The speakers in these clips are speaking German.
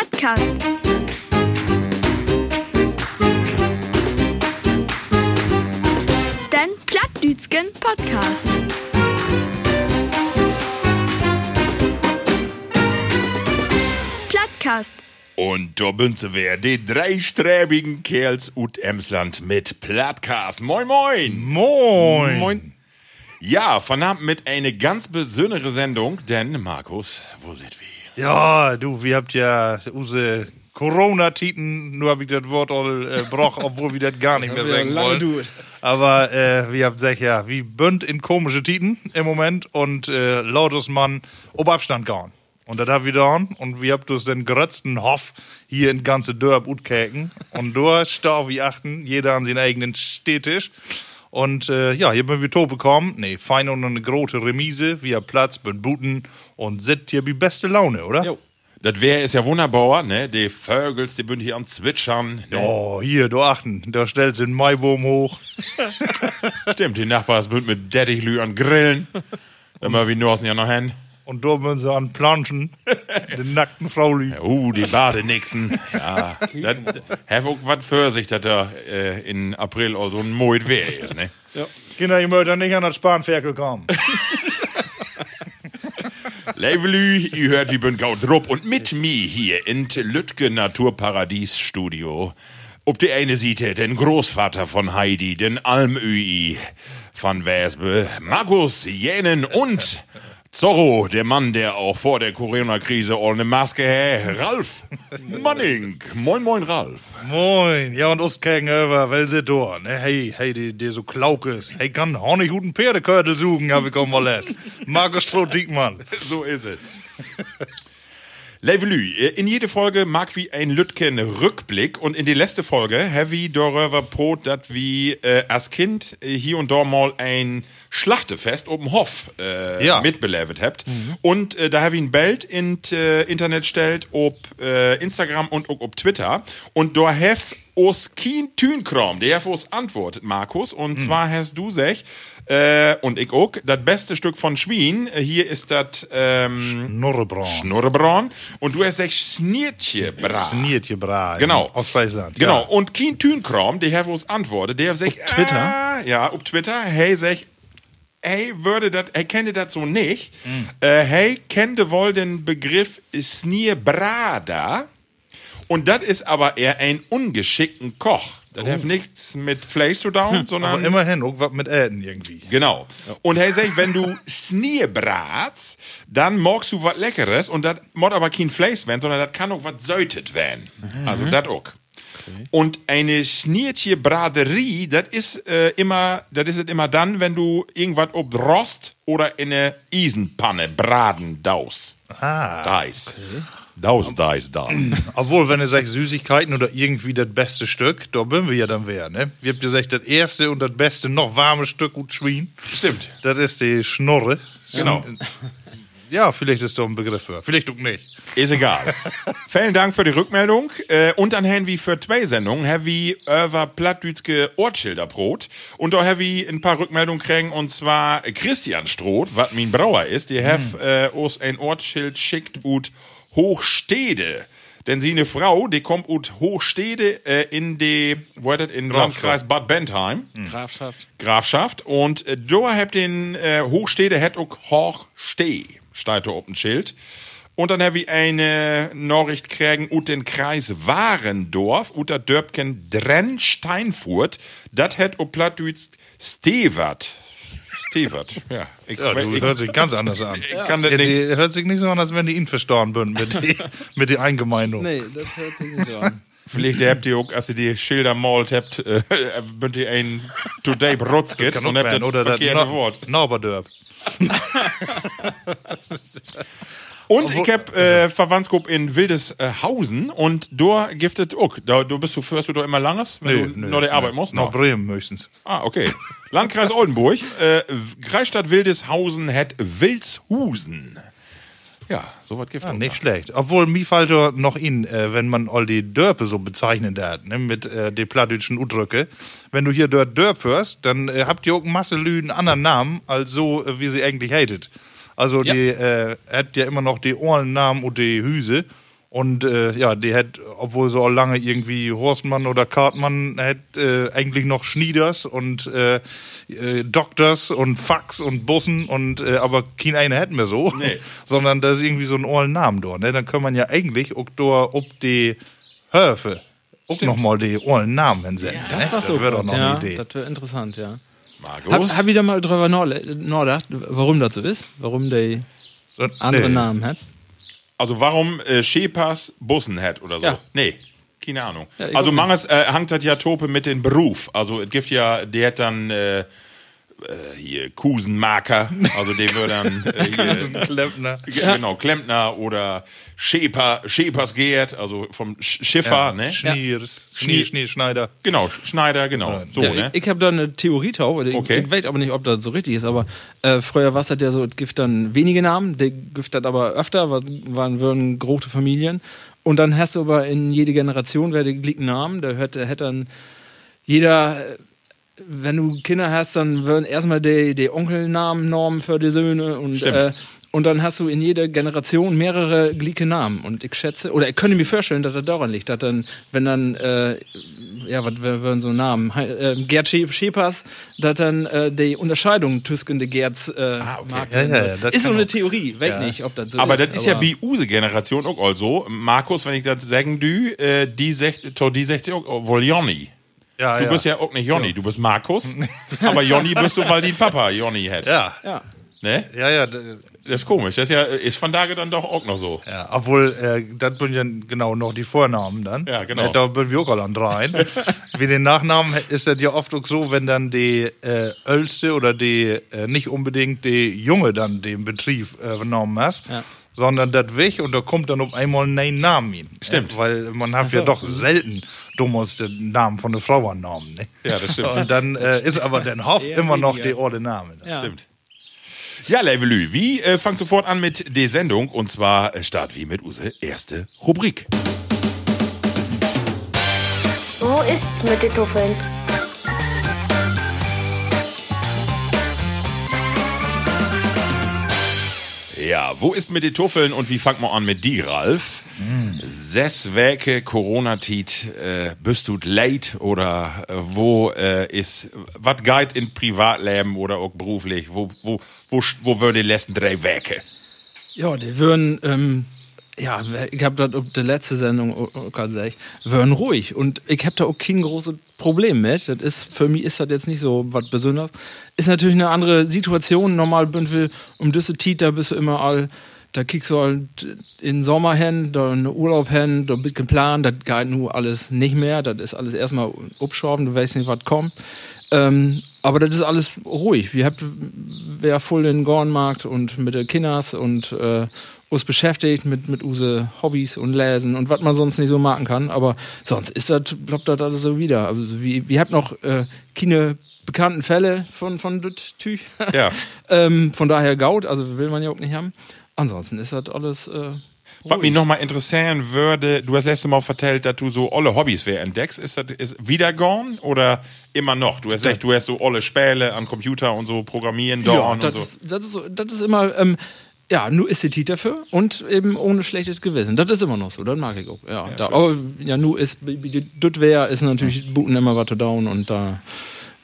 Plattcast. Den Plattdütschen Podcast. Plattcast. Und da sie wer, die dreisträbigen Kerls ut Emsland mit Plattcast. Moin, moin. Moin. Moin. Ja, von Abend mit eine ganz besondere Sendung, denn, Markus, wo sind wir? Ja, du, wir habt ja unsere Corona-Titen, nur hab ich das Wort all äh, broch, obwohl wir das gar nicht mehr sagen wollen. Aber äh, wir habt gesagt, ja, wie bünd in komische Titen im Moment und äh, lautes Mann ob Abstand gehen. Und das haben wir dann und wir habt uns den grötzten Hoff hier in ganze Dörp utkeken. Und da stau wie achten, jeder an seinen eigenen Städtisch. Und äh, ja, hier haben wir to bekommen. Nee, fein und eine große Remise. Wir haben Platz, bin Buten und sind hier wie beste Laune, oder? Jo. Das wäre ist ja wunderbar, ne? Die Vögels, die bünden hier am Zwitschern. Ne? Oh, hier, du achten, da stellt sie den Maibaum hoch. Stimmt, die Nachbars bünden mit Dettichlü an Grillen. Immer wie Norsen ja noch hin. Und da müssen sie an Planschen, den nackten Frauli. Uh, die Badenixen. Ja, das hat auch was für sich, dass da äh, in April auch so ein Moit Wehr ist, ne? Kinder, ihr möchtet nicht an das Spanferkel kommen. Leivelü, ihr hört wie bin gaut drupp und mit mir hier in Lütke Naturparadies Studio. Ob die eine Seite den Großvater von Heidi, den Almöi von Wespe, Markus Jänen und Zorro, der Mann, der auch vor der Corona-Krise all eine Maske hä, Ralf Manning. Moin, moin, Ralf. Moin, ja, und uns gegenüber, weil sie da, ne, hey, hey, die, die so klauk ist. Hey, kann auch nicht guten Pferdekörtel suchen, hab ich auch mal lässt. Markus Stroh-Diekmann. So ist es. Levelü, in jede Folge mag wie ein Lütken Rückblick und in die letzte Folge ich darüber brot, dass wir äh, als Kind äh, hier und da mal ein Schlachtefest oben Hof äh, Ja. mitbelevet habt. Und äh, da habe ich ein Bild in äh, Internet stellt, ob äh, Instagram und auch ob Twitter. Und da have os kien Tünkram, der have os antwortet, Markus. Und zwar hast du sech, äh, und ich auch, das beste Stück von Schwien, hier ist das ähm, Norrebraun. Schnurrebraun. Und du hast sech Sniertje bra. Sniertje Bra. Genau. Aus Friesland. Genau. Ja. Und Kien Tünkram, der have uns antwortet, der sagt, Auf Twitter? Ah, ja, auf Twitter, hey, sag, hey, würde das, er kenne das so nicht. Hm. Äh, hey, kennte wohl den Begriff Snierbrada. Und das ist aber eher ein ungeschickten Koch. Das hat nichts mit Fleisch zu tun, sondern Oh. Hm. Aber immerhin, auch was mit Äten irgendwie. Genau. Und hey, sag, wenn du Snierbratst, dann magst du was Leckeres und das mod aber kein Fleisch werden, sondern das kann auch was säutet werden. Also das auch. Und eine Schniertje Braderie, das ist äh, immer, das ist immer dann, wenn du irgendwas ob Rost oder in eine Isenpanne braten daus. Ah. Dais. Daus, dais, da. Obwohl, wenn ihr sagt Süßigkeiten oder irgendwie das beste Stück, da bin wir ja dann wer, ne? Wir habt gesagt, das erste und das beste noch warme Stück gut Schwein. Stimmt. Das ist die Schnorre. Genau. Ja, vielleicht ist da ein Begriff für. Vielleicht auch nicht. Ist egal. Vielen Dank für die Rückmeldung. Äh, und dann haben wir für zwei Sendungen haben wir über Plattdütske Ortschilderbrot. Und da haben wir ein paar Rückmeldungen kriegen. Und zwar Christian Stroth, was mein Brauer ist. Die haben äh, uns ein Ortsschild schickt ut Hochstede. Denn sie eine Frau, die kommt ut Hochstede äh, in die, wo ist das, in Landkreis Bad Bentheim. Grafschaft. Grafschaft. Und äh, da habt den äh, Hochstede hat auch Hochsteh, steht da auf dem Schild. Und dann habe ich eine Nachricht kriegen ut den Kreis Warendorf, ut der Dörbken Drenn-Steinfurt. Das hat op Plattdütsch Stewart. Stewart, ja. Ich, Ja, du ich, hört sich ganz anders an. ich kann das Ja, nicht. die hört sich nicht so an, als wenn die ihn verstorben würden mit, die, mit der Eingemeindung. Nee, das hört sich nicht so an. Vielleicht habt ihr auch, als ihr die Schilder malt habt, äh, könnt ihr ein Today Brotzkit Kann und habt das Oder verkehrte Wort. Nauberdörp. Und ich hab äh, Verwandtskop in Wildes äh, und da giftet auch. Da, du bist du fährst du da immer langes, wenn du noch der Arbeit musst? Nach No. Bremen höchstens. Ah, okay. Landkreis Oldenburg. Äh, Kreisstadt Wildeshausen hat Wilshusen. Ja, sowas gibt Ja, nicht schlecht. Obwohl, mir fällt da noch in, äh, wenn man all die Dörpe so bezeichnen darf, ne, mit äh, den plattdeutschen Udrücke. Wenn du hier dort Dörp hörst, dann äh, habt ihr auch Masse Lü einen anderen Namen, als so, äh, wie sie eigentlich hatet. Also, Ja. die äh, hat ja immer noch die Ohrennamen und die Hüse. Und äh, ja, die hat, obwohl so lange irgendwie Horstmann oder Kartmann, hat äh, eigentlich noch Schnieders und äh, äh, Doktors und Fax und Bussen und äh, aber kein einer hätten wir so. Nee. Sondern da ist irgendwie so ein ollen Namen dort. Ne? Dann kann man ja eigentlich auch dort ob die Höfe auch nochmal die ollen Namen hinsenden. ne? Das so wäre doch noch ja, eine Idee. Das wäre interessant, ja. Markus? Hab, hab ich da mal drüber nachgedacht, warum das so ist? Warum der So, andere nee. Namen hat? Also warum äh, Schepers Bussen hat oder so? Ja. Nee, keine Ahnung. Ja, also manches äh, hangt das ja Tope mit dem Beruf. Also es gibt ja, der hat dann äh, äh, hier Kusenmarker, also der wird dann äh, hier, Klempner. Ja. Genau, Klempner oder Scheper, Schepers Gerd, also vom Sch Schiffer, ne? Schniers, Schnie- Schnie, Schneeschneider. Genau, Schneider, genau. So, ja, ne? Ich, ich habe da eine Theorie drauf. Ich, Okay. ich weiß aber nicht, ob das so richtig ist. Aber äh, früher war es halt ja so, es gibt dann wenige Namen, der gibt das aber öfter, war- waren würden große Familien. Und dann hast du aber in jede Generation wer gleichen Namen. Da hört, hätte dann jeder, wenn du Kinder hast, dann würden erstmal die, die Onkelnamen Normen für die Söhne und äh, und dann hast du in jeder Generation mehrere gleiche Namen. Und ich schätze, oder ich könnte mir vorstellen, dass das daran liegt, dass dann, wenn dann, äh, ja, was wär- wären so Namen, äh, Gerd Schep- Schepers, dass dann äh, die Unterscheidung den Gerds äh, Ah, okay. mag Ja, ja, ja, das Ist so eine auch- Theorie, weiß Ja. nicht, ob das so Aber ist. das ist ja wie use Generation auch also. Markus, wenn ich das sagen dü, äh, die sech, die 60 auch oh, wohl Jonny. Ja, Du ja. bist ja auch nicht Jonny, du bist Markus. aber Jonny bist du, weil die Papa Jonny hat. ja. Ja. Ne? Ja, ja, Das ist komisch. Das ist ja, ist von da dann doch auch noch so. ja. Obwohl, äh, das sind ja genau noch die Vornamen dann. Ja, genau. Äh, Da bin wir auch an rein. Wie den Nachnamen ist das ja oft auch so, wenn dann die äh, Älste oder die äh, nicht unbedingt die Junge dann den Betrieb äh, genommen hat. Ja. Sondern das weg und da kommt dann auf einmal ein Name hin. Stimmt. Äh, weil man hat ja doch selten dummes den Namen von der Frau angenommen. Ne? Ja, das stimmt. Und dann äh, ist aber den Hoff immer noch die alte Name. Ja. Stimmt. Ja, Levelü, wie äh, fangt sofort an mit der Sendung und zwar äh, start wie mit Use erste Rubrik. Wo ist mit den Tuffeln? Ja, wo ist mit den Tuffeln und wie fangt man an mit die, Ralf? Sechs Werke Corona-Tit, äh, bist du late oder äh, wo äh, ist, was geht in Privatleben oder auch beruflich? Wo, wo, wo, wo würden die letzten drei Werke? Ja, die würden, ähm, ja, ich habe das auf der letzte Sendung auch gerade gesagt, würden ruhig. Und ich habe da auch kein großes Problem mit. Das ist, für mich ist das jetzt nicht so was Besonderes. Ist natürlich eine andere Situation. Normal wir um Tit, da bist du immer all, da kriegst du halt in den Sommer hin, da einen Urlaub hin, da bisschen Plan, das geht nur alles nicht mehr. Das ist alles erstmal abschrauben, du weißt nicht, was kommt. Ähm, aber das ist alles ruhig. Wir habt wer voll in den Gornmarkt und mit den Kinders und äh, uns beschäftigt mit, mit use Hobbys und Lesen und was man sonst nicht so machen kann. Aber sonst ist das, glaubt das alles so wieder. Also wir, wir habt noch äh, keine bekannten Fälle von, von Tüch. Ja. ähm, von daher Gaut, also will man ja auch nicht haben. Ansonsten ist das alles. Äh, Was mich nochmal interessieren würde, du hast letztes Mal vertellt, dass du so alle Hobbys wer entdeckst. Ist das ist wieder gone oder immer noch? Du hast gesagt, du hast so alle Spiele am Computer und so programmieren, Ja, und das, so. ist, das, ist, so- das ist immer, ähm, ja, nur ist die Tit dafür und eben ohne schlechtes Gewissen. Das ist immer noch so, das mag ich auch. Ja, da, aber ja, nur ist, das wäre, ist natürlich Booten immer weiter down und da,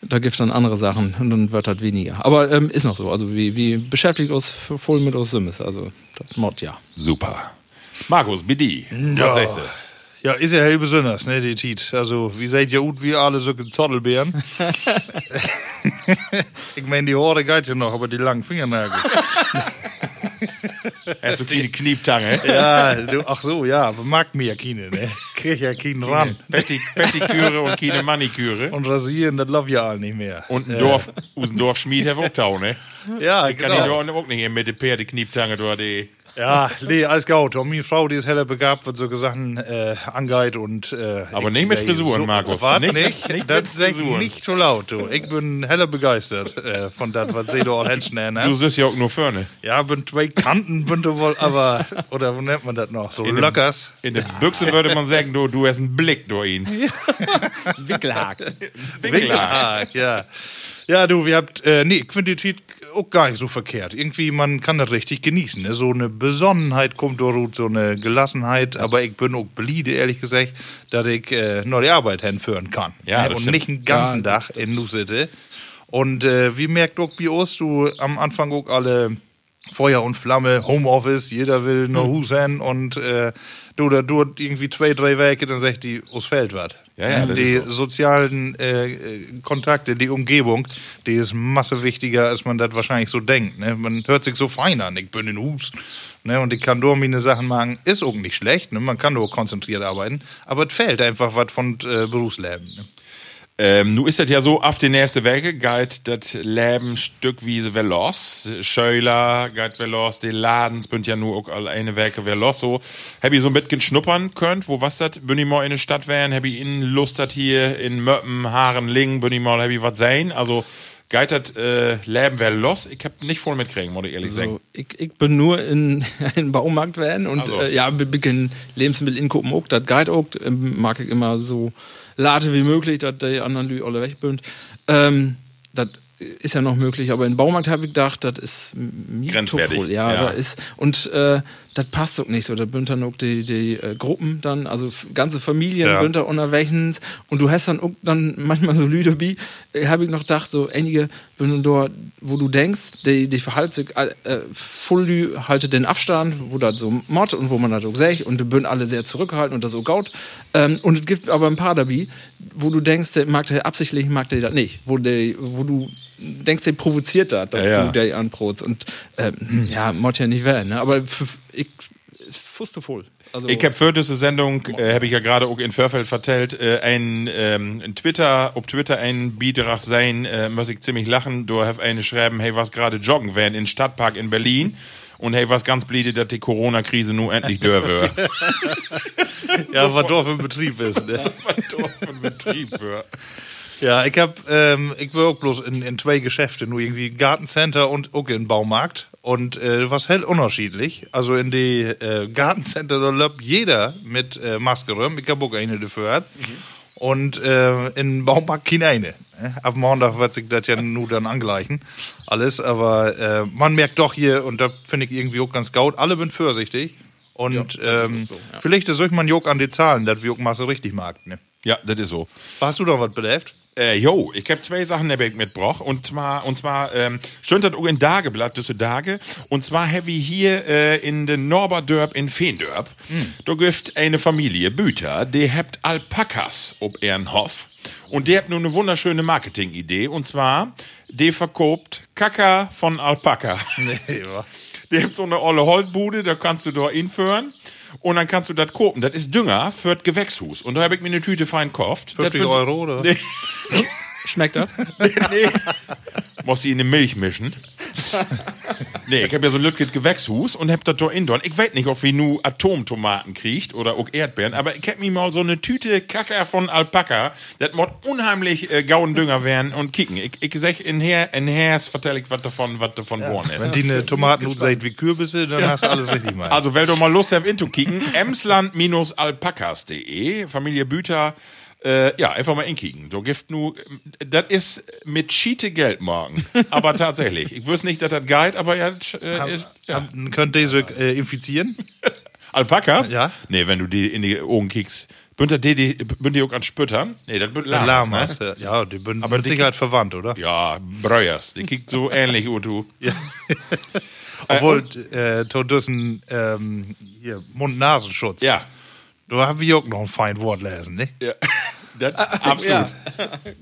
da gibt es dann andere Sachen und dann wird das weniger. Aber ähm, ist noch so, also wir, wir beschäftigen uns voll mit uns Sims, also das Mod, ja. Super. Markus, sagst du? Ja, ist ja hell besonders, ne, die Tiet. Also, wie seid ihr gut, wie alle so Zottelbeeren? ich meine, die Haare geht ja noch, aber die langen Fingernägel. Hast du keine Knieptange? ja, du, ach so, ja, mag mir ja keine, ne? Krieg ja keinen ran. Petti, Pettiküre und keine Maniküre. Und rasieren, das love ja all nicht mehr. Und ein Äh, Dorf, aus dem Dorf Schmied hat auch Tau, ne? Ja, Kann ich genau. doch auch nicht mit der Pferde Knieptange durch die. Ja, nee, alles gut. Und meine Frau, die ist heller begabt, was so Sachen äh, angeht und. Äh, Aber ich nicht mit Frisuren, Markus. Was? Nicht- Nicht, nicht das mit sag ich Frisuren. nicht so laut, du. Ich bin heller begeistert äh, von das, was sie da Händchen Du ne? siehst ja auch nur vorne. Ja, bin zwei Kanten, bin du wohl, aber. Oder wo nennt man das noch? So In dem- lockers. In der Büchse würde man sagen, du, du hast einen Blick durch ihn. Wickelhaken. Winkelhaar. Ah, ja. Ja, du, wir habt, äh, nee, Quintität auch gar nicht so verkehrt. Irgendwie, man kann das richtig genießen. Ne? So eine Besonnenheit kommt durch, so eine Gelassenheit. Aber ich bin auch bliede, ehrlich gesagt, dass ich äh, noch die Arbeit hinführen kann. Ja, ne? Und stimmt. nicht einen ganzen Tag in Nu sitte. Und äh, wie merkt auch bei uns, du am Anfang auch alle Feuer und Flamme, Homeoffice, jeder will noch Hus hin und äh, du da du irgendwie zwei, drei Wochen, dann sagt die, aus Feld was. Ja, ja, die so. sozialen äh, äh, Kontakte, die Umgebung, die ist masse wichtiger, als man das wahrscheinlich so denkt. Ne? Man hört sich so fein an, ich bin in Hus. Ne? Und ich kann nur meine Sachen machen, ist auch nicht schlecht, ne? man kann nur konzentriert arbeiten, aber es fehlt einfach was von äh, Berufsleben. Ne? Ähm, nu ist das ja so, auf die nächste Woche geht das Leben stückweise velos. Scheuler geht velos, die Ladens bünd ja nur auch alle eine Woche velos. So, hab ich so mitgen schnuppern könnt, wo was das? Bin ich mal in der Stadt wären, hab ich in Lust dat hier in Möppen, Haaren, Lingen, bin ich mal, hab ich was sein. Also, das äh, Leben velos? Ich hab nicht voll mitkriegen, muss ich ehrlich sagen. So, ich, ich bin nur in einem Baumarkt werden und Also. äh, ja, wir beginnen Lebensmittel in Kopen auch, das Guide auch, ähm, mag ich immer so late wie möglich, dass die anderen Leute alle weg sind. Ähm, das ist ja noch möglich, aber in Baumarkt habe ich gedacht, das ist mir Grenzwertig. Ja, ja. Da ist, und äh, das passt auch nicht so. Da sind dann auch die, die äh, Gruppen dann, also ganze Familien Ja. sind da unterwegs und du hast dann auch dann manchmal so Lüde wie, äh, habe ich noch gedacht, so einige sind dort, wo du denkst, die, die verhalten sich äh, voll Lü haltet den Abstand, wo das so Mord und wo man das auch sagt und die sind alle sehr zurückgehalten und das so gaut. Ähm, und es gibt aber ein paar dabei, wo du denkst, der mag der absichtlich mag der das nicht, wo der, wo du denkst, der provoziert das, dass Ja, ja. du der anprotst und ähm, ja, Mord ja nicht werden, ne? aber ich wusste voll. Also, Ich habe für diese Sendung, äh, habe ich ja gerade auch in Vorfeld vertellt, äh, ein, ähm, ein Twitter, ob Twitter ein Beitrag sein, äh, muss ich ziemlich lachen. Du hast eine schreiben, hey, was gerade joggen werden in Stadtpark in Berlin. Und hey, was ganz bliebe, dass die Corona-Krise nun endlich wird. Ja, was Dorf im Betrieb ist. Ne? was für ein Betrieb wird. Ja, ich hab, ähm, ich war auch bloß in, in zwei Geschäfte, nur irgendwie Gartencenter und auch in Baumarkt. Und äh, was hell unterschiedlich. Also in die äh, Gartencenter, da läuft jeder mit äh, Maske rum. Ich hab auch eine dafür. Und äh, in Baumarkt keine eine. ne? Ab Montag wird sich das ja nur dann angleichen. Alles, aber äh, man merkt doch hier, und da finde ich irgendwie auch ganz gaut, alle sind vorsichtig. Und ähm, vielleicht ist euch man Jog an die Zahlen, dass wir auch Masse richtig mag. Ne? Ja, das ist so. Hast du da was belebt? Äh, jo, ich hab zwei Sachen der mitgebracht. Und zwar, und zwar, ähm, stimmt das auch in Dageblatt, diese Dage. Und zwar habe ich hier äh, in den Norberdörp in Feendörp. Da gibt eine Familie Büter, die habt Alpakas ob Ehrenhof. Und die habt nur eine wunderschöne Marketingidee. Und zwar, die verkauft Kaka von Alpaka. Nee, wa? Die habt so eine olle Holzbude, da kannst du da hinführen. Und dann kannst du das kopen. Das ist Dünger für das Gewächshus. Und da habe ich mir eine Tüte fein gekauft. Das 50 bin- Euro oder? Schmeckt das? nee. Muss sie in die Milch mischen. Nee, ich habe ja so ein Lütget Gewächshus und hab das da in Ich weiß nicht, ob wie nu Atomtomaten kriegt oder auch Erdbeeren, aber ich hab mir mal so eine Tüte Kacker von Alpaka, das mod unheimlich äh, Gaudendünger werden und kicken. Ich, ich sag in her, in Hers vertell ich was davon, was davon geworden ist. Wenn die eine Tomatenhut seid wie Kürbisse, dann hast du alles richtig gemacht. Also, wenn du mal Lust habt, into kicken, emsland-alpakas.de, Familie Büter, äh, ja, einfach mal inkicken. Du gift nu, das ist mit Schiete Geld morgen. aber tatsächlich. Ich wüsste nicht, dass das Guide, aber ja, äh, ist, ja. Haben- Könnt ihr so äh, infizieren? Alpakas? Ja. Nee, wenn du die in die Augen kickst. Bünd die, die, bünd die auch an Spüttern? Nee, das bünd Lamas, ne? Ja, die sind Aber mit die- Sicherheit verwandt, oder? Ja, Breuers. Die kickt so ähnlich, Utu. Ja. Obwohl, äh, Todüssen, ähm, hier, Mund-Nasenschutz. Ja. Du hast wir auch noch ein fein Wort lesen, ne? ja. Das, absolut.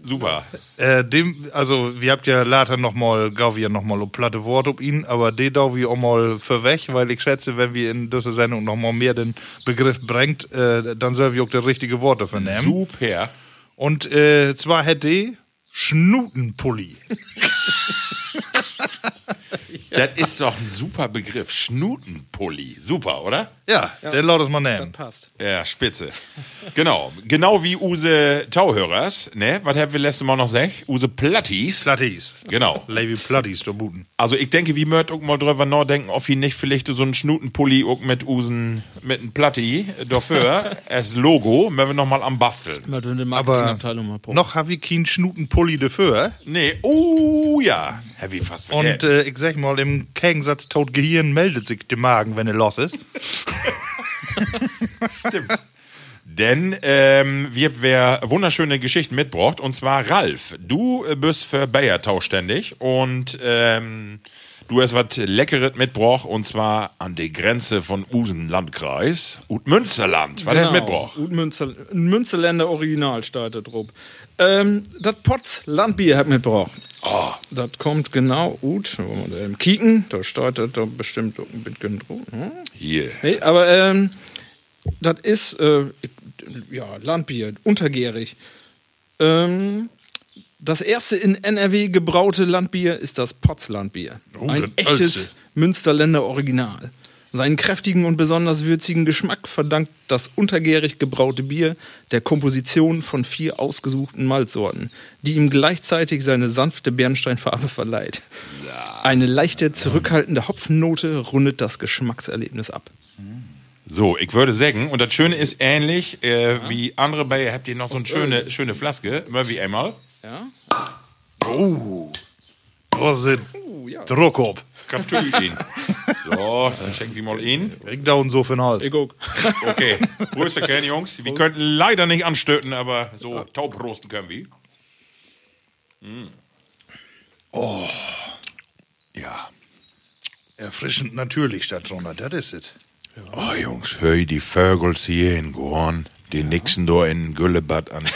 Super. Äh, dem, also, wir habt ja later noch mal, gau wir noch mal ein platte Wort ob ihn, aber den dau wir auch mal für weg, weil ich schätze, wenn wir in dieser Sendung noch mal mehr den Begriff bringt, äh, dann soll wir auch das richtige Wort dafür nehmen. Super. Und äh, zwar hätte Schnutenpulli. Das ist doch ein super Begriff. Schnutenpulli. Super, oder? Ja, den laut es mal Das nehmen. passt. Ja, spitze. Genau. Genau wie Use Tauhörers, ne? Was haben wir letztes Mal noch gesagt? Use Plattis. Platties. Genau. Lady Platties, da buten. Also ich denke, wie auch mal drüber nachdenken, ob wir nicht vielleicht so einen Schnutenpulli mit Usen, mit einem Platti dafür, als Logo, wenn wir noch mal am Basteln. Der Aber noch habe ich keinen Schnutenpulli dafür. Nee, oh ja. Heavy fast Und äh, ich sag mal, im Gegensatz tot Gehirn meldet sich der Magen, wenn er los ist. Stimmt. Denn ähm, wir haben wer wunderschöne Geschichten mitgebracht. Und zwar Ralf, du äh, bist für Bayer zuständig und ähm, du hast was Leckeres mitgebracht. Und zwar an der Grenze von Usen Landkreis und Münsterland. Was hast du mitgebracht? Gut Münster, ein Münsterländer Original steht da drauf. Ähm, das Potz Landbier hat mitgebracht. Oh. Das kommt genau gut. Wollen wir da kicken? Da bestimmt ein bisschen drauf. Hm? Hier. Nee, aber ähm, das ist äh, ja Landbier, untergärig. Ähm, das erste in NRW gebraute Landbier ist das Potzlandbier. Ein das echtes. Münsterländer Original. Seinen kräftigen und besonders würzigen Geschmack verdankt das untergärig gebraute Bier der Komposition von vier ausgesuchten Malzsorten, die ihm gleichzeitig seine sanfte Bernsteinfarbe verleiht. Eine leichte, zurückhaltende Hopfennote rundet das Geschmackserlebnis ab. So, ich würde sagen, und das Schöne ist ähnlich äh, wie andere Bayer, habt ihr noch so eine schöne, schöne Flaske, immer wie einmal. Ja? Prosit. Ja. Druck ab. Natürlich ihn. So, dann schenken wir mal ihn. Ich da und so für den Hals. Ich guck. Okay, Grüße kennen, Jungs. Wir könnten leider nicht anstöten, aber so taub rosten können wir. Oh. Ja. Erfrischend natürlich statt drunter, das ist es. Oh, Jungs, hör die Vögel hier in Gorn, die nixen da in Güllebad an.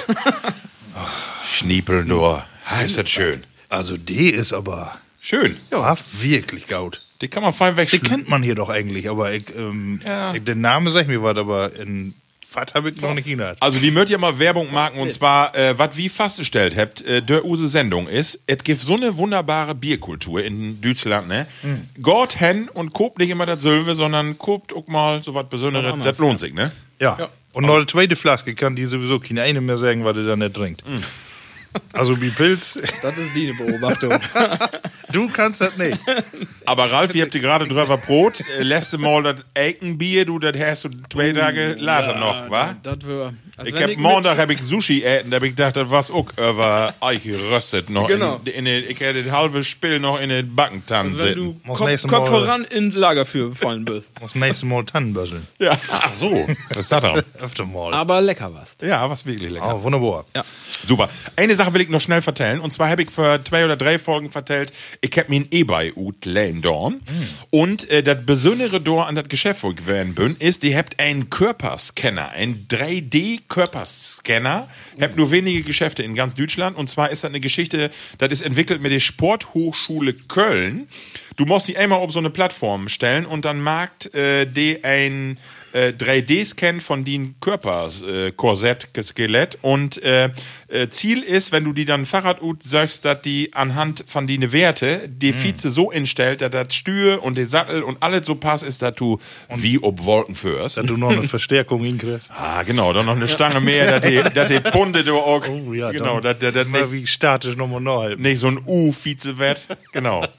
Schniepeln da. Ist das schön. Also die ist aber Schön. ja. wirklich gut. Die kann man fein Die wegschließen. kennt man hier doch eigentlich, aber ich, ähm, Ja. ich, den Namen sag ich mir was, aber in Fat habe ich noch nicht gehört. Also, die möcht ja mal Werbung machen und zwar, äh, was wie festgestellt habt, äh, der use Sendung ist, es gibt so eine wunderbare Bierkultur in Deutschland, ne? Gott hen und kopt nicht immer das Silve, sondern kopt auch mal so was Besonderes, das lohnt sich, ne? Ja. Und noch eine zweite Flaske kann die sowieso keine eine mehr sagen, was er da nicht trinkt. Also wie Pilz, Das ist die Beobachtung. du kannst das nicht. Aber Ralf, ihr habt dir gerade drüber Brot, äh, letzte Mal das Eikenbier, du, das hast du zwei Tage later noch, wa? Das wär, also Ich hab Montag hab ich Sushi äten, da hab ich gedacht, das war's auch über Eich geröstet noch. Genau. In, in, in, ich hätte das halbe Spiel noch in den Backentann Also wenn du Kopf, Kopf Mal- voran ins Lager für fallen bist. Muss nächstes Mal Tannenböscheln. Ja, ach so, das dann? Öfter mal. Aber lecker was. Ja, was wirklich lecker. Oh, wunderbar. Ja. Super. Eine Sache will ich noch schnell vertellen. Und zwar habe ich für zwei oder drei Folgen vertellt, ich hab mir ein E-Bike ut lane dorn. Und äh, das Besondere dort an das Geschäft, wo ich gewesen bin, ist, die habt einen Körperscanner, einen 3D-Körperscanner. Habt nur wenige Geschäfte in ganz Deutschland. Und zwar ist das eine Geschichte, das ist entwickelt mit der Sporthochschule Köln. Du musst sie einmal auf so eine Plattform stellen und dann mag äh, die ein äh, 3D-Scan von den Körperkorsett, äh, Korsett, Skelett und äh, äh, Ziel ist, wenn du die dann Fahrrad ut sagst, dass die anhand von den Werte die Vize so instellt, dass das Stür und der Sattel und alles so passt ist, dass du wie ob Wolken führst. Dass du noch eine Verstärkung hinkriegst. Ah, genau, dann noch eine Stange mehr, dass die, dass die Punde du auch, Oh ja, genau, dass dass- dass nicht wie statisch nochmal neu. nicht so ein U-Vize wird. Genau.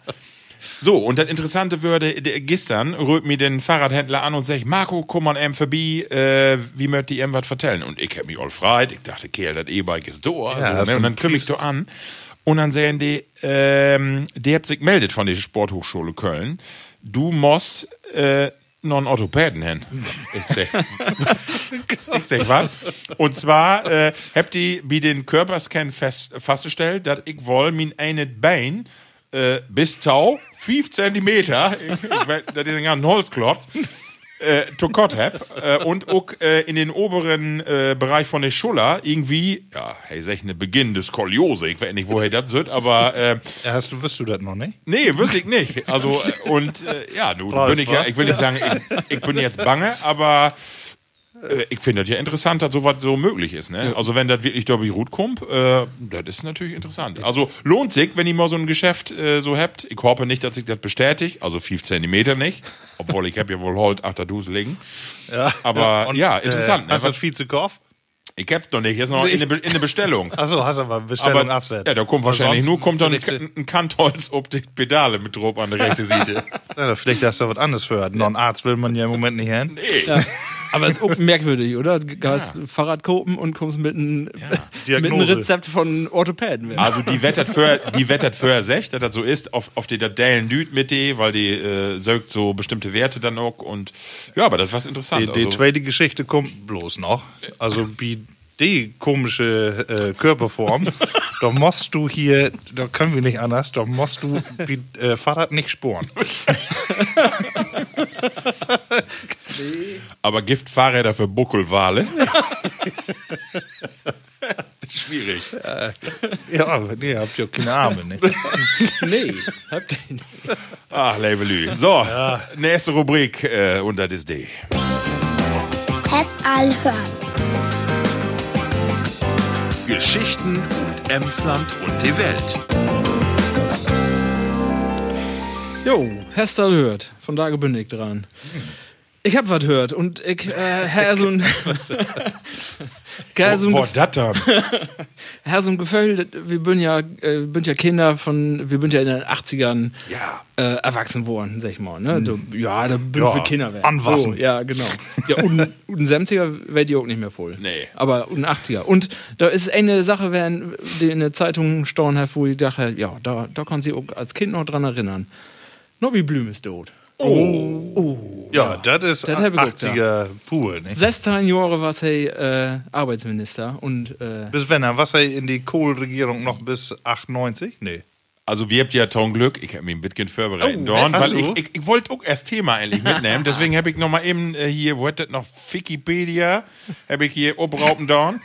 So, und das Interessante würde, gestern rührt mir den Fahrradhändler an und sagt, Marco, komm mal em vorbei, äh, wie möchte ich ihm was vertellen? Und ich hab mich all freit, ich dachte, Kerl, das E-Bike ist da. Ja, so, hast ne? Und dann kümm ich da an. Und dann sagen die, ähm, die hat sich meldet von der Sporthochschule Köln. Du musst, äh, noch einen Orthopäden hin. Ich sag, ich sag was? Und zwar äh, habt ihr bei den Körperscan fest, festgestellt, dass ich wohl mein eine Bein äh, bis Tau 5 Zentimeter, ich, ich, weiß, das ist ein ganz Holzklotz, äh, to cut hab äh, und auch äh, in den oberen äh, Bereich von der Schulter irgendwie, ja, hey, sag ich eine Beginn des Skoliose, ich weiß nicht, woher das wird, aber äh, hast du, wirst du das noch nicht? Nee, wüsste ich nicht. Also, äh, und äh, ja, nun bin ich ja, ich will nicht sagen, ich, ich bin jetzt bange, aber ich finde das ja interessant, dass sowas so möglich ist. Ne? Also, wenn das wirklich durch die Route kommt, äh, das ist natürlich interessant. Also, lohnt sich, wenn ihr mal so ein Geschäft äh, so habt. Ich hoffe nicht, dass sich das bestätigt, also 5 Zentimeter nicht, obwohl ich habe ja wohl heute 8 Duse liegen. Ja. Aber ja, interessant, ne? Hast du das Vizekauf? Ich hab noch nicht, jetzt noch in der, Be in der Bestellung. Achso, hast aber Bestellung Aber absetzen. ja, da kommt wahrscheinlich nur kommt dann ein, ein Kantholz ob die Pedale mit drauf an der rechten Seite. ja, vielleicht hast du was anderes für. Noch einen Arzt will man ja im Moment nicht hin. Nee. Aber es ist auch merkwürdig, oder? Du hast Fahrrad kopen und kommst mit einem mit einem Diagnose. Rezept von Orthopäden. Also die wettert für die wettert für sich, dass das so ist, auf, auf die der Dellen Düt mit die, weil die äh, sögt so bestimmte Werte dann auch und ja, aber das war interessant. Die, die also, zweite Geschichte kommt bloß noch. Also wie die komische äh, Körperform, da musst du hier, da können wir nicht anders, da musst du wie äh, Fahrrad nicht sporen. Aber Giftfahrräder für Buckelwale. Schwierig. Ja, aber nee, habt ja keine Arme, ne? nee, habt ihr nicht. Ach, Levelü. So, nächste Rubrik äh, unter das D. Test all hören. Geschichten und Emsland und die Welt. Jo, Hestal hört. Von da bin ich dran. Ich hab was hört und ich äh, Herr so ein Herr so ein, Boah, das dann. Herr so ein Gefühl, wir bin ja äh, bin ja Kinder von wir bin ja in den 80ern Ja. äh, erwachsen worden, sag ich mal, ne? Du, ja, da bin Ja, für Kinder werden. anwachsen. So, ja, genau. Ja, und, und 70er werdet ihr auch nicht mehr voll. Nee. Aber und 80er. Und da ist eine Sache, wenn die in der Zeitung hat, wo ich dachte, ja, da, da kann sie auch als Kind noch dran erinnern. Nobby Blüm ist tot. Ja, das ist Das hab ich auch 80er pur, ne? 16 Jahre war er äh, Arbeitsminister und äh, Bis wenn er, was er in die Kohl-Regierung noch bis 98? Nee. Also wir habt ja Ton Glück, ich habe mich ein bisschen vorbereitet, Oh, Dorn, weil ich, ich, ich wollte auch erst Thema endlich mitnehmen, deswegen habe ich noch mal eben äh, hier, wo hat das noch, Wikipedia, habe ich hier obraupen Dorn.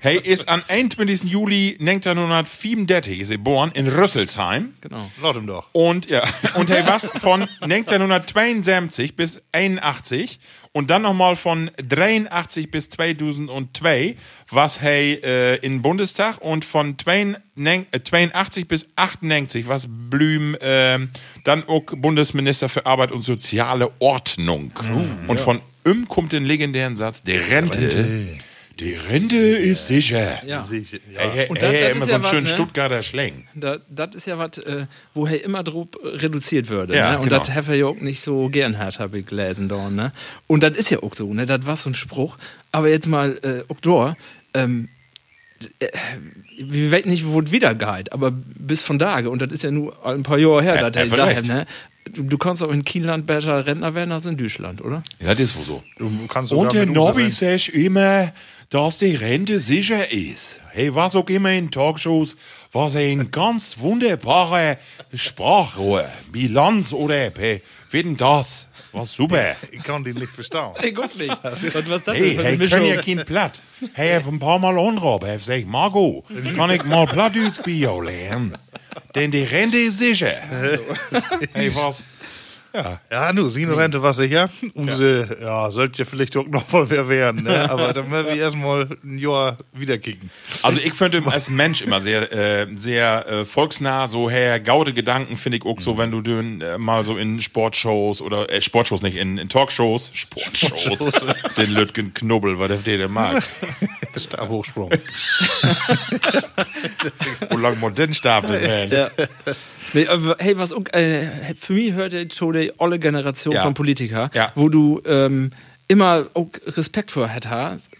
Hey, ist am 21. Juli 1934 ist er geboren in Rüsselsheim. genau. Laut ihm doch. Und ja, und hey, was von 1972 bis 81 und dann nochmal von 83 bis 2002 was hey äh, in Bundestag und von 82 äh, 82 bis 98 was Blüm ähm, dann auch Bundesminister für Arbeit und soziale Ordnung. und von ihm kommt den legendären Satz, der Rente, die Rente ist sicher. Ja. Sicher, ja. Und das- hey, das immer ist so ja einen was, schönen ne? Stuttgarter Schläng. Da, das ist ja was, äh, wo er immer drauf reduziert würde. Ja, ne? Und genau. das hat er ja auch nicht so gern hat, habe ich gelesen. Da, ne? Und das ist ja auch so, ne? das war so ein Spruch. Aber jetzt mal, äh, auch da, ähm, äh, wir wissen nicht, wo es wieder geht, aber bis von Tage, und das ist ja nur ein paar Jahre her, Ja, dass er gesagt vielleicht. hat, ne? Du, kannst auch in Kienland besser Rentner werden als in Deutschland, oder? Ja, das ist wohl so. Du kannst Und der Nobby sagt immer, dass die Rente sicher ist. Hey, was auch immer in Talkshows, was ein ganz wunderbarer Sprachrohr, Bilanz oder hey, wie denn das? Was super. Ich kann die nicht verstehen. Ich guck nicht. was, was das Hey, eine hey, können ja kein Platt. Hey, hab ein paar Mal angerufen, hab gesagt, Margot, kann ich mal Plattdeutsch bei lernen? Denn die Rente ist sicher. Hey, was? Ja. Ja, nu, Sino-Rente war sicher. Unsere, ja, sollte ja vielleicht auch noch mal wer werden, ne? Aber dann werden wir erstmal ein Jahr wieder kicken. Also ich finde ihn als Mensch immer sehr, äh, sehr äh, volksnah, so her gaude Gedanken finde ich auch so, wenn du den äh, mal so in Sportshows oder äh, Sportshows nicht, in, in Talkshows, Sportshows, den Lütgen Knubbel, was der der mag. Stabhochsprung. Wo lang man den Stab denn, aber hey, was äh, für mich hört die Tode alle Generation Ja. von Politiker, Ja. wo du ähm, immer auch Respekt vor hättest.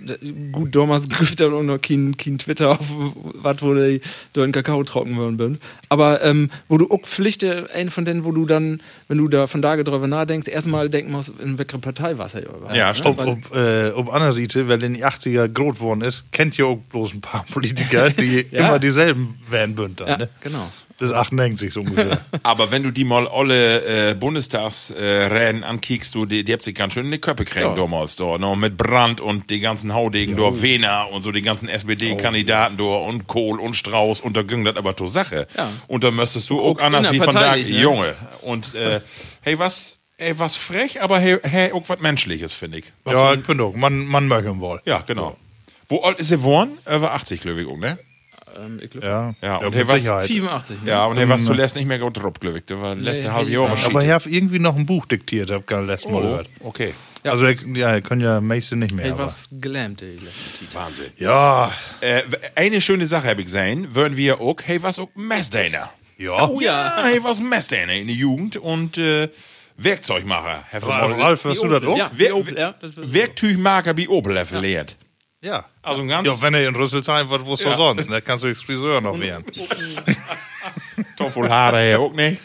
Gut, damals gibt es noch kein, kein Twitter auf was, wo die da in Kakao trocken worden bin. Aber ähm, wo du auch Pflichte, ein von denen, wo du dann, wenn du da von da drüber nachdenkst, erstmal denken musst, in welcher Partei warst du ja ne? stimmt. Ob, ob, äh, ob anderer Seite, wer in die 80er groß geworden ist, kennt ja auch bloß ein paar Politiker, die Ja. immer dieselben werden bünden. Ja, Ne? genau. Bis 98 so ungefähr. Aber wenn du die mal alle äh, Bundestagsräden äh, ankickst, du, die, die habt sich ganz schön in die Köpfe kriegen damals da, noch mit Brandt und die ganzen Haudegen da, Wehner und so die ganzen SPD-Kandidaten da und Kohl und Strauß und da ging das aber zur Sache. Ja. Und da müsstest du auch, Auch anders wie von da, ne? Junge. Und äh, hey, was, ey, was frech, aber hey, hey auch was Menschliches, finde ich. Was ja, ich finde auch, man, man möchte ihn wohl. ja, genau. Wo alt ist er geworden? Über 80, glaube ich, ne? Ähm, ich glaub, Ja, Ja, und mit hey, was- Sicherheit. 85. Ne? Ja, und er war zuletzt nicht mehr gut drauf, glaube ich. Der war letzte Nee, halbe Jahr ja. Aber ich habe irgendwie noch ein Buch diktiert, hab gar letztes Mal Oh, gehört. okay. Ja. Also, ich, ja, ich kann ja meiste nicht mehr. Hey, aber- was gelähmt, die letzte. Wahnsinn. Ja, Äh, eine schöne Sache habe ich gesehen, würden wir auch, hey, was auch Messdäner. ja. Oh ja. hey, was Messdäner in der Jugend und äh, Werkzeugmacher. A Ralf, Ralf, hörst du das auch? Ja, Wer- wie Opel, ja, Werkzeugmacher wie Opel lehrt. Ja. Also ein ganz Ja, wenn er in Rüsselsheim wird, wo es Ja. sonst? Da kannst du als Friseur noch werden. Tom voll Haare her auch nicht.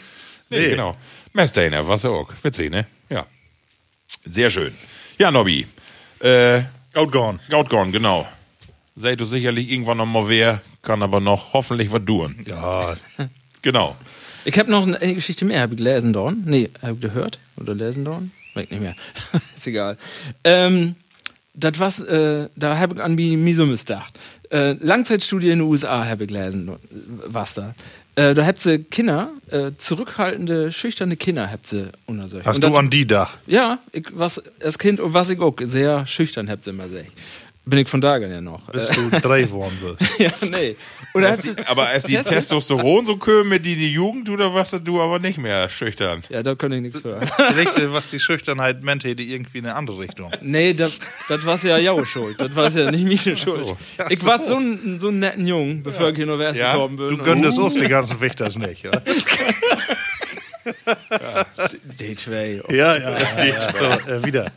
Nee, Nee. genau. Messdana, was auch. Witzig, ne? Ja. Sehr schön. Ja, Nobby. Äh, Outgone. Gautgorn, genau. Seid du sicherlich irgendwann noch mal wer, kann aber noch hoffentlich was tun. Ja, Genau. Ich habe noch eine Geschichte mehr. Habe ich gelesen dorn? Nee, habe ich gehört? Oder lesen dorn? Weiß nicht mehr. ist egal. Ähm, das was, äh, da habe ich an mich Misumis gedacht. Äh, Langzeitstudie in den USA habe ich gelesen, was da. Äh, da habt sie Kinder, äh, zurückhaltende, schüchterne Kinder habt sie untersucht. hast Und du dat- an die da? Ja, ich, was, als Kind und was ich auch sehr schüchtern habt immer gesagt. Bin ich von da ja noch. Äh, Bis du drei geworden bist. ja, nee. Oder Ist die, aber ist die Testosteron so mit die, die Jugend, oder was du aber nicht mehr schüchtern? ja, da könnte ich nichts für. Vielleicht, äh, was die Schüchternheit meint, hätte irgendwie in eine andere Richtung. Nee, das war ja Jau schuld. Das war ja nicht meine Schuld. ich war so ein, so ein netten Jungen, bevor ich hier noch erst Ja? gekommen bin. Du gönnst uns die ganzen Wächters nicht, oder? Die zwei. Ja, ja. So, äh, wieder.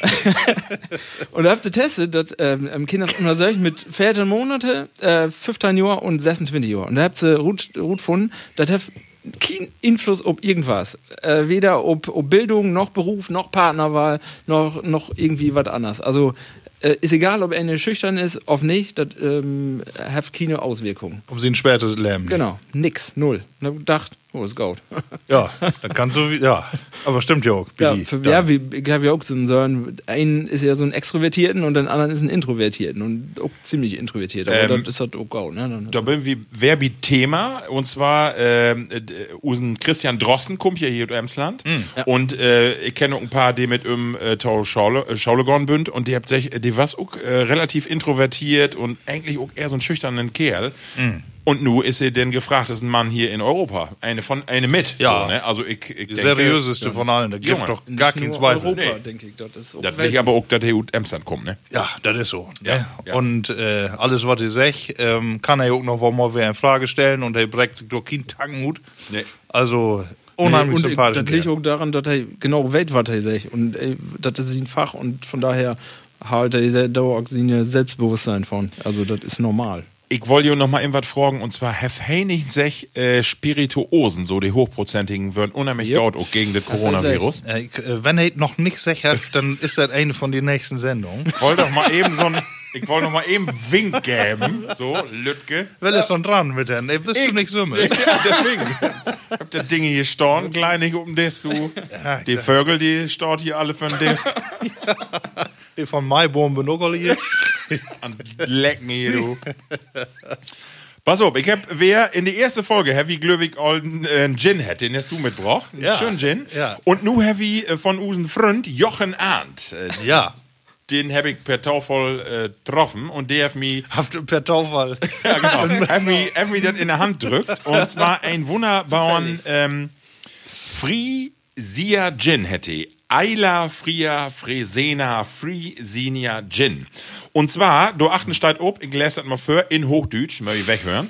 Und da habt ihr getestet, dass ähm, ähm, Kinder untersucht mit 14 Monate, äh, 15 Jahre und 26 Jahre. Und da habt ihr gut, gefunden, das hat keinen Einfluss auf irgendwas. Äh, weder ob, ob Bildung, noch Beruf, noch Partnerwahl, noch, noch irgendwie was anderes. Also äh, ist egal, ob eine schüchtern ist, ob nicht, das ähm, hat keine Auswirkungen. Um sie ein später Lärm. Genau, nix, null. Und hab gedacht, oh, ist gut. Ja, dann kannst du, wie- ja. Aber stimmt ja auch. Ja, für, ja wie, ich habe ja auch so einen einen ist ja so ein Extrovertierten und den anderen ist ein Introvertierten und auch ziemlich introvertiert. Aber Ähm, das ist halt auch gut, ne? Dann- Da bin wir Verbi Thema und zwar ähm, äh, usen Christian Drosten kommt ja hier aus Emsland Ja. und äh, ich kenne auch ein paar, die mit im äh, Tau Schaule, äh, Schaulegorn bünd und die habt sich, die was auch äh, relativ introvertiert und eigentlich auch eher so ein schüchternen Kerl. Und nu ist er den gefragtesten Mann hier in Europa. Eine von, eine mit. Ja. So, ne? Also ich, ich Die denke, seriöseste von allen. Da gibt doch gar keinen Zweifel. Europa, Nee. denke ich. Das ist auch Das will ich aber auch, dass er aus Emsland kommt, ne? Ja, das ist so. Ja, ne? ja. Und äh, alles, was ich sag, ähm, kann er auch noch mal wer in Frage stellen und er breckt sich durch keinen Tankenhut. Nee. Also, Nee, unheimlich und ich- sympathisch. Das liegt auch daran, dass er genau weiß, was er sagt. Und äh, das ist sein Fach und von daher halt er sehr dauernd sein Selbstbewusstsein von. Also das ist normal. Ich wollte noch mal irgendwas fragen, und zwar, have Heinig sech äh, Spirituosen, so die hochprozentigen, würden unheimlich Yep. auch gegen das Coronavirus. Äh, ich, äh, wenn er noch nicht sicher dann ist das eine von den nächsten Sendungen. Ich wollte doch mal eben so ein, ich wollte noch mal eben einen Wink geben, so, Lütke. Wer ist schon dran mit denen? Ey, bist du nicht so mit? Ja, deswegen. Ich hab die Dinge hier storn, kleinig um das, du. Die Vögel, die staut hier alle für den Disk. Die von Maibaum Benogel hier. Leck mir, du. Pass auf, ich hab, wer in die erste Folge Heavy Glöwig Olden äh, Gin hat, den hast du mitgebracht. Ja. Schön Gin. Ja. Und nu Heavy äh, von usen Freund Jochen Arndt. Äh, Ja. den hab ich per Taufvoll äh, getroffen und der hat Haft per Taufall. ja, genau. hat mir, hat mir das in der Hand drückt. Und zwar ein wunderbaren ähm, Frisia Gin hätte. Eila Fria Fresena Frisinia Gin. Und zwar, du achten steigt ob, ich lese das mal für, in Hochdeutsch, möchte ich weghören.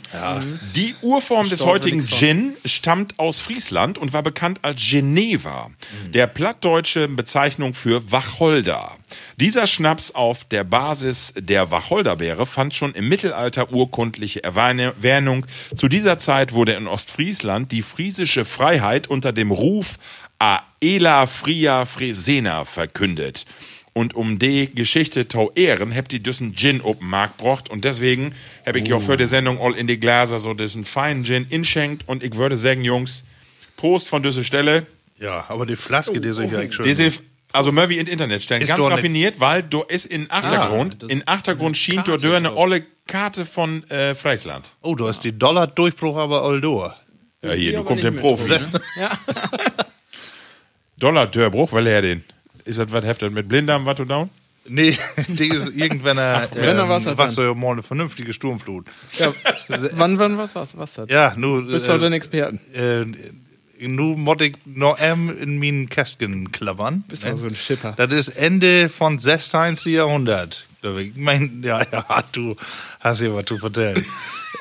Die Urform des heutigen. Gin stammt aus Friesland und war bekannt als Geneva, der plattdeutsche Bezeichnung für Wacholder. Dieser Schnaps auf der Basis der Wacholderbeere fand schon im Mittelalter urkundliche Erwähnung. Zu dieser Zeit wurde in Ostfriesland die friesische Freiheit unter dem Ruf Aela Fria Fresena verkündet. Und um die Geschichte tau ehren, habt ihr diesen Gin auf den Markt gebracht. Und deswegen hab ich ja auch für die Sendung all in die Gläser so diesen feinen Gin inschenkt. Und ich würde sagen, Jungs, Prost von dieser Stelle. Ja, aber die Flaske, die sich ja schön. Diese, also Murphy in Internet stellen, Ist ganz doch ne- raffiniert, weil du ist in Achtergrund, das- in Achtergrund schien du eine olle Karte von äh, Friesland. Oh, du hast die Dollar-Durchbruch aber all durch. Ja, hier, du aber kommst den Profi. Ne? Ja. Dollar-Dörrbruch, weil er den. Ist das was heftet mit Blinddarm, was du down? Nee, die ist irgendwann äh, wenn er was hat, was so mal eine vernünftige Sturmflut. ja. Wann, wann, was, was, was das? Ja, nu Bist du äh, denn Experten? äh, nu mod ich noch M in meinen Kästchen klappern. Bist du so ein Schipper? Das ist Ende von 16. Jahrhundert. Ich mein, ja, ja, du hast hier was zu vertellen.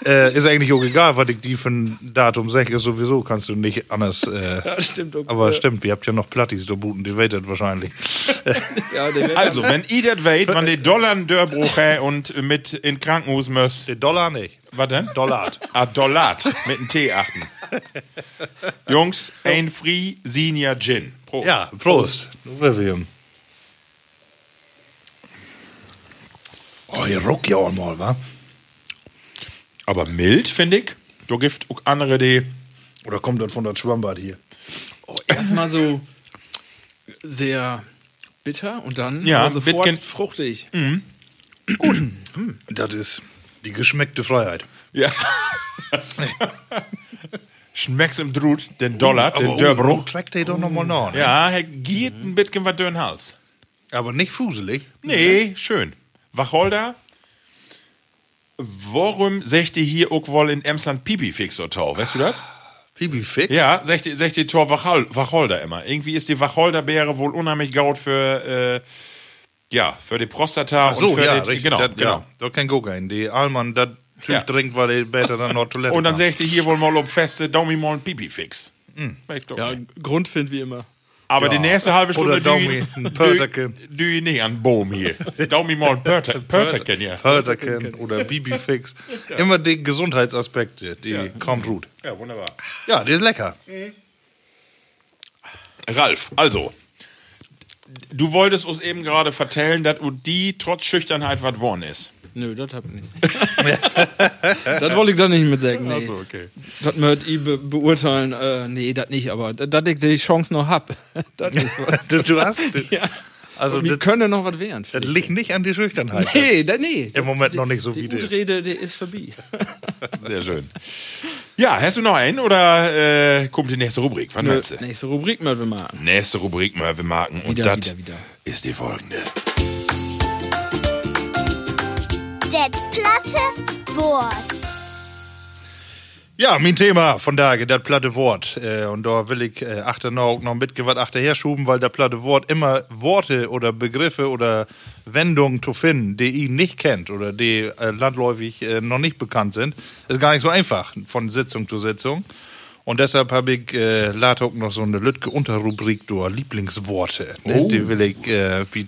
äh, ist eigentlich auch egal, was ich die für ein Datum sage, ist sowieso kannst du nicht anders. Äh, Ja, stimmt. auch. aber stimmt, ihr habt ja noch Plattis da booten, die wetet wahrscheinlich. Ja, wird- Also, wenn ihr das weht, wann die Dollar einen Dörrbruch hä und mit in Krankenhaus müsst, Den Dollar nicht. was denn? Dollar. Ah, Dollar mit einem T achten. Jungs, ein Free Senior Gin. Prost. Ja, Prost. Vivian. Oh, ihr ruckt ja auch mal, wa? Aber mild, finde ich. Du gibt auch andere, die. Oder kommt das von der Schwammbad hier? erstmal so sehr bitter und dann Ja, sofort Bitgen- fruchtig. Das ist die geschmeckte Freiheit. Ja. Schmeckst im Drut, den Dollar, den oh, Dörrbruch. trägt der doch nochmal nach. ne? Ja, er geht ein bisschen was durch den Hals. Aber nicht fuselig. Nee, schön. Wacholder. Warum sagt ihr hier auch wohl in Emsland Pipi fix oder tau? Weißt du das? Bibi Fix? Ja, sagt ihr, sagt ihr Tor Wachol Wacholder immer. Irgendwie ist die Wacholderbeere wohl unheimlich gaut für, äh, ja, für die Prostata Ach so, und für ja, die, richtig. genau, das, genau. Ja, da kann Kokain. Die Allmann, das Typ Ja. trinkt, weil er später dann noch Toilette Und dann sagt ihr hier wohl mal ob feste Daumi mal ein Pipi fix. Weiß ich doch Ja. Grundfind wie immer. Aber Ja. die nächste halbe Stunde du, du, du nicht an Boom hier. Daumi mal Pörterchen, ja. Pölterken oder Bibi Fix. Immer die Gesundheitsaspekte, die kommt gut. Ja, wunderbar. Ja, die ist lecker. Ralf, also, du wolltest uns eben gerade vertellen, dass die trotz Schüchternheit was worden ist. Nö, das hab ich nicht. das wollte ich dann nicht mit sagen. Nee. Achso, okay. Das möchte ich be beurteilen. Äh, nee, das nicht, aber dass ich die Chance noch hab. das ist was. Du, hast. ja. Also, Mir das, könnte noch was werden. das liegt nicht an die Schüchternheit. Nee, da, nee. Im Moment noch nicht so die wie das. Utrede, die ist vorbei. Sehr schön. Ja, hast du noch einen oder äh, kommt die nächste Rubrik? Wann Nö? Nächste Rubrik mal wir machen. Nächste Rubrik mal wir marken und das ist die folgende. Det platte Wort. Ja, mein Thema von daher, das platte Wort. Äh, und da will ich äh, achter noch, noch mit was achterher schuben, weil das platte Wort immer Worte oder Begriffe oder Wendungen zu finden, die ihr nicht kennt oder die äh, landläufig äh, noch nicht bekannt sind, ist gar nicht so einfach von Sitzung zu Sitzung. Und deshalb habe ich äh, auch noch so eine Lütke Unterrubrik durch Lieblingsworte. Ne? Die will ich, äh, wie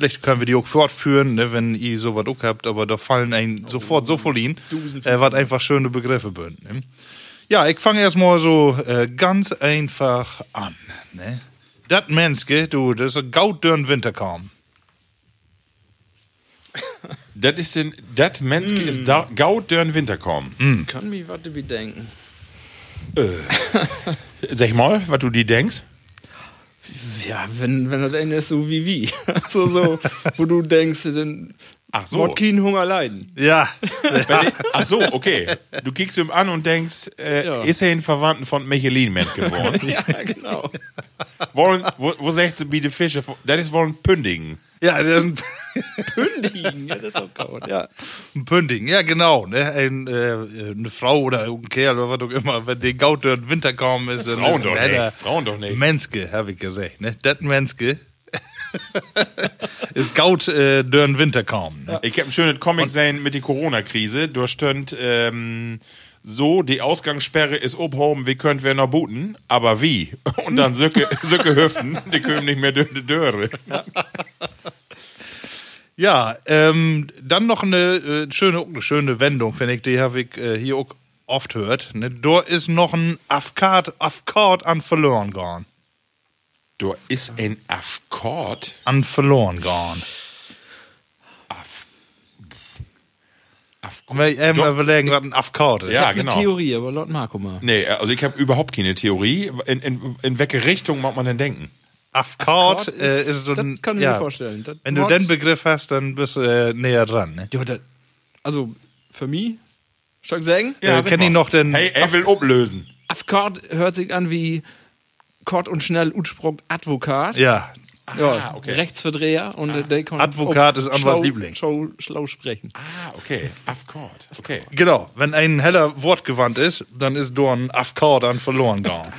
Vielleicht können wir die auch fortführen, ne, wenn ihr sowas auch habt, aber da fallen ein sofort so voll hin, äh, was einfach schöne Begriffe bünd. Ne? Ja, ich fange erstmal so äh, ganz einfach an. Ne? Das Menske, du, das ist ein gaudürn Winter kam. Das ist den, das Menske ist da, gaut dörn Winter kommen. Hm. Kann mich was bedenken. Sag mal, was du die denkst. Ja, wenn, wenn das Ende ist so wie wie. so, so, wo du denkst, dann Ach so. Mord keinen Hunger leiden. Ja, ich- Ach so, okay. Du kickst ihm an und denkst, äh, Ja. ist er ein Verwandten von Michelin Ment geworden? ja, genau. wollen, wo, wo sagt sie, biete Fische? Das ist wohl ein Pündigen. ja, das ist ein, Pündigen, ja, das ist auch gut, ja. ein Pünding. Ja, genau. Ne? Ein, äh, eine Frau oder ein Kerl oder was auch immer, wenn der gaudürn Winter kam ist, Frauen ist doch nicht. Frauen doch nicht. Menske, habe ich gesagt. Ne? Das Menske ist gaut äh, dürn Winter kam. Ne? Ich habe ein schönes Comic gesehen mit der Corona-Krise. Da stand ähm, so, die Ausgangssperre ist obhoben, wie könnt wir noch booten? Aber wie? Und dann Söcke, Söcke Hüften, die können nicht mehr durch die Döre. Ja, ähm, dann noch eine äh, schöne, eine schöne Wendung, finde ich, die habe ich äh, hier auch oft gehört. Ne? Da ist noch ein Afkard, Afkard an verloren gegangen. Da ist ein Affkord. An verloren gegangen. Affkord. Weil ich mal überlegen, was ein Afkard ist. Ja, Eine genau. Theorie, aber laut Marco mal. Nee, also ich habe überhaupt keine Theorie. In, in, in welche Richtung mag man denn denken? Afkard äh, ist- ist so das ein. kann ich ja, mir vorstellen. Das Wenn du Wort- den Begriff hast, dann bist du äh, näher dran. Ne? Ja, das, also, für mich, soll ich sagen? Ja, sag kenn mal. ich noch den- Hey, er will ablösen. Afkord hört sich an wie kort und schnell utsprockt Advokat. Ja, Ja, okay. Rechtsverdreher und äh, der kann Advokat ist Anwalts schlau- Liebling. Schlau, schlau sprechen. Ah, okay. Affkord. Okay. genau. Wenn ein heller Wortgewandt ist, dann ist da ein Afkard an verloren gegangen.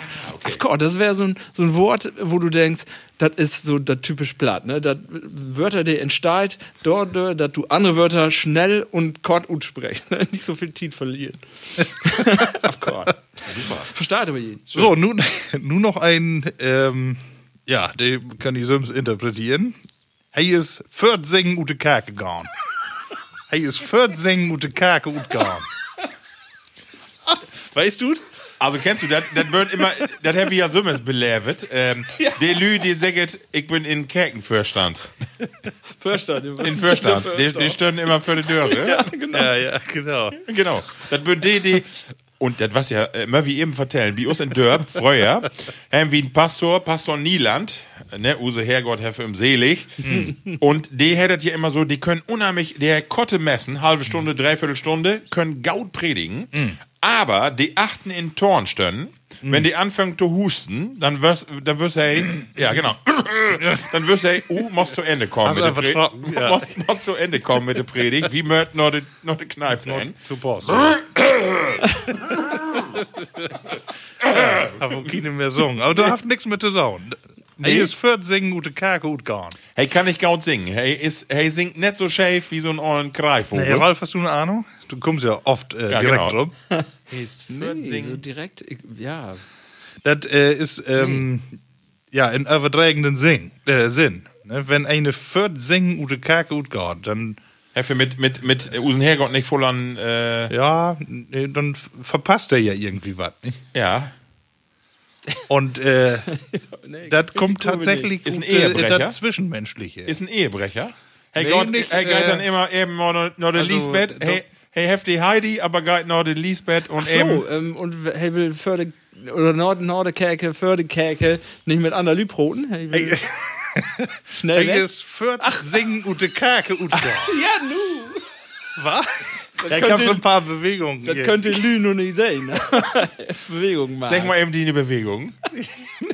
Afkord, das wäre so ein, so ein Wort, wo du denkst, das ist so das typisch Blatt, ne? Das Wörter, die entsteht, dort, dass du andere Wörter schnell und kort gut sprichst, ne? Nicht so viel Zeit verlieren. Of course. Super. Versteht aber jeden. So, nun, nun noch ein, ähm, ja, den kann ich sonst interpretieren. Hey ist 14 ute Kake gegangen. Hey ist 14 ute Kake ut gegangen. Weißt du? Also kennst du das? Das wird immer, das habe ich ja so belevet. Ähm, Die Lü, die sagt, ich bin in Kerkenfürstand. Verstanden. In Fürstand. Die, die stehen immer für die Dörre. Ja, genau. Ja, ja, genau. Genau. Das bin die, die. Und das was ja äh, immer wie eben vertellen, wie uns in Dörp, früher, haben wie ein Pastor, Pastor Nieland, ne, Use Herrgott, Herr für im Selig. Und die hättet ja immer so, die können unheimlich, der Kotte messen, halbe Stunde, dreiviertel Stunde, können Gaut predigen. Aber die achten in Tornstönnen. Wenn die anfangen zu husten, dann wirst, dann wirst du, ja genau, dann wirst du, uh, musst zu Ende kommen mit der Predigt. ja. Musst, musst zu Ende kommen mit der Predigt. Wie möchten noch die, noch die Kneipe rein. Zu Post. Aber keine mehr singen. Aber du hast nichts mit zu sagen. Hey ist 14 ute Kake ut gegangen. Hey, kann ich gaut singen. Hey, ist, hey singt nicht so schäf wie so ein ollen Greifvogel. Nee, Ralf, hast du eine Ahnung? Du kommst ja oft äh, Ja, direkt genau. rum. Hey, ist Nee, so direkt, ich, ja. Das äh, ist ähm, ja in übertragenden Sinn. Äh, Sinn. Ne? Wenn eine 14 ute Kake ut gegangen, dann Hey, für mit, mit, mit Usen Herrgott nicht voll an, äh, ja, nee, dann verpasst er ja irgendwie was. Nicht? ja. Und äh, Nee, das kommt tatsächlich Ist ein äh, Ehebrecher? das Zwischenmenschliche. Ist ein Ehebrecher. Hey, Nee, Gott, nicht, hey, geht äh, dann immer eben noch, noch also, Lisbeth. Hey, hey, heftig Heidi, aber geht noch der Lisbeth und Ach eben. so, ähm, und hey, will für die, oder Nord Nordekerke, für die Kerke nicht mit anderen Lübroten? Hey, will schnell Hey, weg. ist 14 ute Kake ut gegangen. Ja, nu. Was? Ja, ich könnte- habe so ein paar Bewegungen. Das hier. könnte Lü nur nicht sehen. ne? Bewegung machen. Sag mal eben die Bewegung.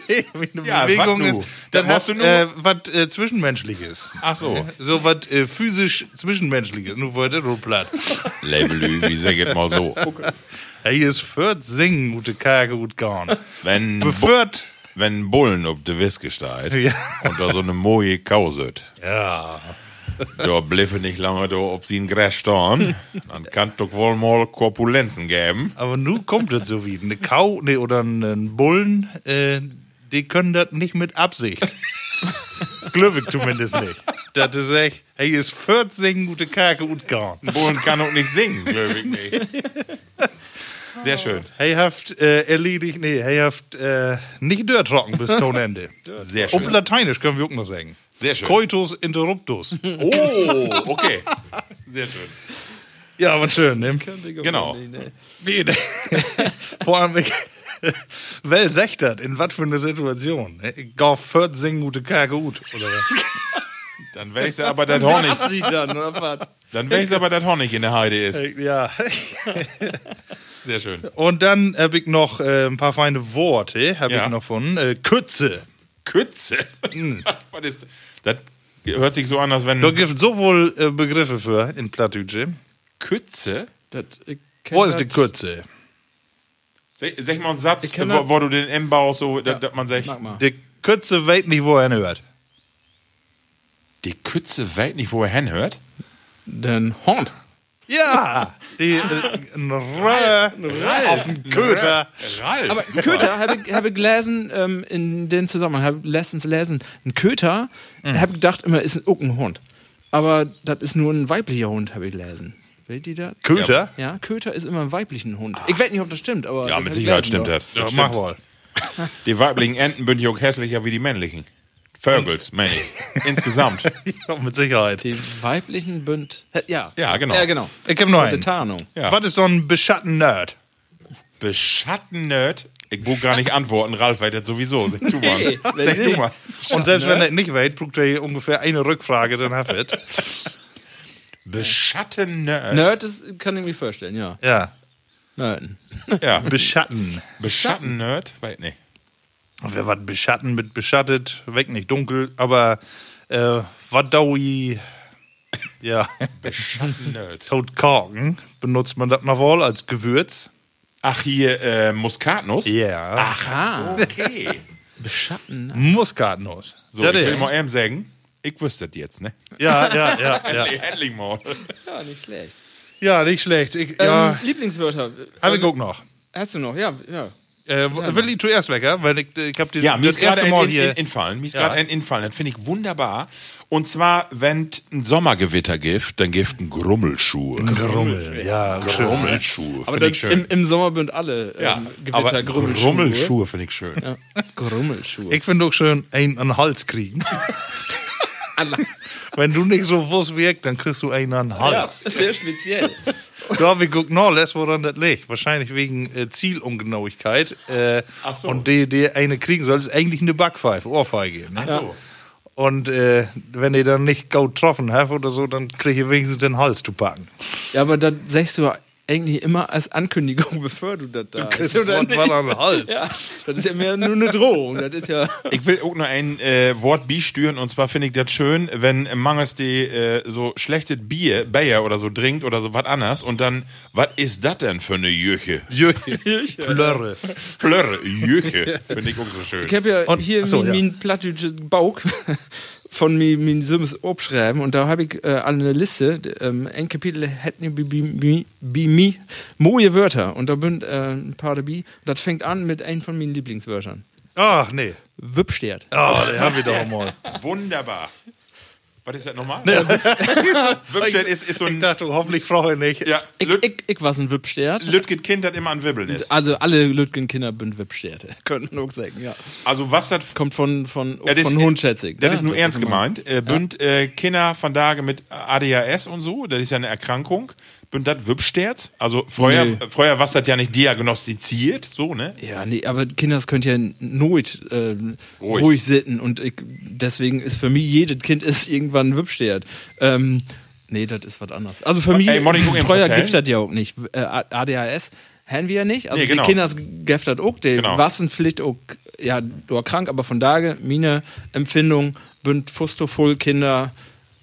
Nee, wie eine Ja, Bewegung wat nu? ist. Da Dann musst hast du nur- äh, was äh, Zwischenmenschliches. Ach so. So was äh, physisch Zwischenmenschliches. Nur wollte du platt. Labelü, wie sag ich mal so. Hey, ist 14 gute Kage gut gegangen. Wenn, Bu Befört. wenn Bullen ob de Wiske steigt Ja. und da so eine moje Kauset, Ja. Da bliffe nicht lange da, ob sie in Gras stehen, dann kann doch wohl mal Korpulenzen geben. Aber nun kommt es so wie. Eine Kau nee, oder ein Bullen, äh, die können das nicht mit Absicht. Glaube ich zumindest nicht. Das ist echt, hey, ist 14 gute Kage gut gegangen. Bullen kann auch nicht singen, glaube ich nicht. Sehr schön. Hey, haft äh, erledigt, nee, hey, haft äh, nicht dörrtrocken bis Tonende. Sehr schön. Lateinisch können wir auch noch sagen. Sehr schön. Coitus interruptus. Oh, okay. Sehr schön. ja, aber schön, ne? Genau. Nee, nee. Vor allem, ich, sagt das? In was für eine Situation? ne? Ich gau 14 gute Kage gut, oder was? Dann weiß er aber, Honig, Absicht dann, oder was? dann weiß er aber, dass Honig in der Heide ist. Ja. Sehr schön. Und dann habe ich noch äh, ein paar feine Worte, habe Ja. ich noch von. Äh, Kütze. Kütze. Was ist das? Hört sich so an, als wenn. Da gibt sowohl äh, Begriffe für in Plattdeutsche. Kütze? Das, ich kenn Wo ist das- die Kürze? Sag, mal einen Satz, wo, das- wo du den M baust, so, dass dass man sagt. Die Kürze weiß nicht, wo er hört. die Kütze weiß nicht, wo er hinhört. Den Hund. Ja! Die, äh, ein Röhr auf dem Köter. Ralf. Aber Köter habe ich, hab ich gelesen, ähm, in den Zusammenhang, habe letztens gelesen, ein Köter, Mhm. habe ich gedacht immer, ist ein, auch ein Hund. Aber das ist nur ein weiblicher Hund, habe ich gelesen. Ihr das? Köter? Ja, Köter ist immer ein weiblicher Hund. Ich weiß nicht, ob das stimmt, aber. Ja, mit Sicherheit stimmt das. Ja, das mach stimmt. wohl. Die weiblichen Enten bin ich auch hässlicher wie die männlichen. Vögels, meine ich. Insgesamt. Ja, mit Sicherheit. Die weiblichen Bünd. Ja. Ja, genau. Ja, genau. Ich habe noch einen. Tarnung. Ja. Was ist so ein beschatten Nerd? Beschatten-Nerd. Ich brauche gar nicht antworten, Ralf weiß das sowieso. Sag du mal. Nee, Sag du mal. Und selbst wenn er nicht weiß, braucht er ungefähr eine Rückfrage, dann hat er es. Beschatten-Nerd. Nerd ist, kann ich mir vorstellen, ja. Ja. Nerden. Ja. Beschatten. Beschatten-Nerd? Weiß nicht. Und wer was beschatten mit beschattet, weg nicht dunkel, aber äh, was daui, ja, Beschatten-Nerd. tot Korken, benutzt man das noch wohl als Gewürz? Ach, hier äh, Muskatnuss? Ja. Ach, okay. Beschatten. Muskatnuss. So, Das ich will mal eben sagen, ich wüsste das jetzt, ne? Ja, ja, ja, ja. Endlich mal. Ja, nicht schlecht. Ja, nicht schlecht. Ich, Ähm, ja, Lieblingswörter. ich Ähm, auch noch. Hast du noch? Ja, ja. Äh, will ich zuerst weg, ja? Weil ich, ich habe Ja, mir das ist gerade erste ein, hier. ein Infallen. Mir ist Ja. gerade ein Infallen. Das finde ich wunderbar. Und zwar, wenn ein Sommergewitter gibt, dann gibt ein Grummelschuhe. Grummel, ja. Grummelschuhe. Aber Finde das, ich schön. im, im Sommer sind alle ähm, ja, Gewitter aber Grummelschuhe. Grummelschuhe finde ich schön. Ja. Grummelschuhe. Ich finde auch schön, einen an den Hals kriegen. Wenn du nicht so wuss wirkt, dann kriegst du einen an den Hals. ja, sehr speziell. Habe ich guckt noch, les, woran das liegt. Wahrscheinlich wegen äh, Zielungenauigkeit. Äh, Ach so. Und die, die eine kriegen soll, ist eigentlich eine Backpfeife, Ohrfeige. Ne? So. Und äh, wenn ihr dann nicht gut getroffen habt oder so, dann krieg ich wenigstens den Hals zu packen. Ja, aber das sagst du eigentlich immer als Ankündigung, bevor du das da kriegst hast, oder Wort nicht? was an den Hals. Ja, das ist ja mehr nur eine Drohung. Das ist ja. Ich will auch noch ein äh, Wort bistüren und zwar finde ich das schön, wenn Mangers die äh, so schlechtes Bier, Bayer oder so trinkt oder so was anderes und dann, was ist das denn für eine Jüche? Jöche. Plörre. Plörre, Jüche, finde ich auch so schön. Ich habe ja Und- hier ach so, mein, ja. mein plattdeutsches Bauch von mir, mein Sims abschreiben und da habe ich äh, eine Liste. Ähm, ein Kapitel hätten bi bi bi bi mi moje Wörter und da sind äh, ein paar dabei. Das fängt an mit einem von meinen Lieblingswörtern. Ach, nee. Wüppstert. Ah, den hab ich doch mal. Wunderbar. Was ist das nochmal? Wüppstedt ist, ist so Ich ein. dachte, hoffentlich frage ich nicht. Ja, Ich, Lüt, ich, ich was ein Wüppstert. Lütget Kind hat immer ein Wibbeln ist. Also alle Lütgen-Kinder sind Wüppsterte. Könnten auch sagen, ja. Also was das Kommt von, von, Ja, das von ist- Hund, schätze ich. Das ne? ist nur ernst gemeint. Äh, bünd äh, Kinder von Tage mit ADHS und so, das ist ja eine Erkrankung. Bünd das Wübsterz. Also früher, Nee. früher war das ja nicht diagnostiziert, so, ne? Ja, nee, aber Kinder könnt ja nooit äh, Ruhig. ruhig. sitten und ich, deswegen ist für mich jedes Kind ist irgendwann Wüppstert. Ähm, nee, das ist was anderes. Also für mich, gibt das ja auch nicht. Äh, ADHS haben wir ja nicht. Also Nee, genau. die Kinder gibt das auch. Die Genau. waren vielleicht auch ja, nur krank, aber von daher, meine Empfindung, bünd Fusto voll Kinder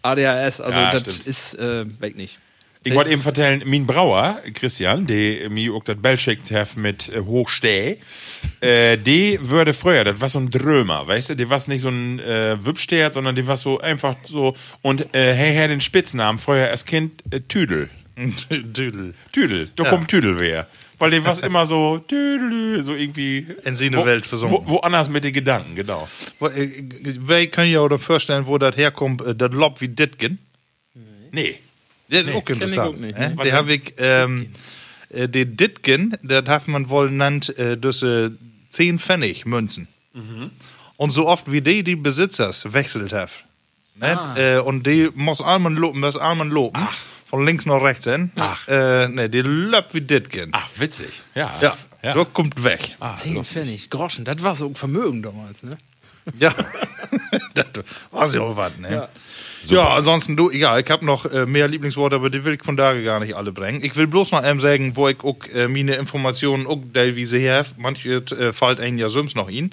ADHS, also Ja, das stimmt. ist äh, weg nicht. Ich wollte eben vertellen, mein Brauer, Christian, der mir auch das Bell schickt hat mit äh, Hochsteh, äh, die würde früher, das war so ein Drömer, weißt du, die war nicht so ein äh, Wübstert, sondern die war so einfach so, und äh, hey, hey, den Spitznamen früher als Kind äh, Tüdel. Düdel. Tüdel, da kommt Tüdel wer. Weil die war immer so, Tüdel, so irgendwie. In seine Welt versunken. Wo, woanders mit den Gedanken, genau. Äh, Wir können ja auch vorstellen, wo das herkommt, äh, das Lob wie Ditgen. Nee. Das ist auch kenn ich interessant. auch nicht, ne? ne? Die habe ich, ähm, äh, die Ditgen, das hat man wohl genannt, äh, das äh, 10 Pfennig Münzen. Und so oft wie die die Besitzers wechselt haben. Ne? Äh, und die muss einmal loben, das einmal loben. Von links nach rechts hin. Ach. Äh, ne, die löbt wie Ditgen. Ach, witzig. Ja. Ja, ja. das kommt weg. Ah, Zehn lustig. Pfennig, Groschen, das war so ein Vermögen damals, ne? Ja, das war ja auch was, ne? Ja. Ansonsten, du, egal, ich habe noch äh, mehr Lieblingsworte, aber die will ich von da gar nicht alle bringen. Ich will bloß mal ähm, sagen, wo ich auch äh, meine Informationen auch teilweise her, manche äh, fällt einem ja sonst noch in.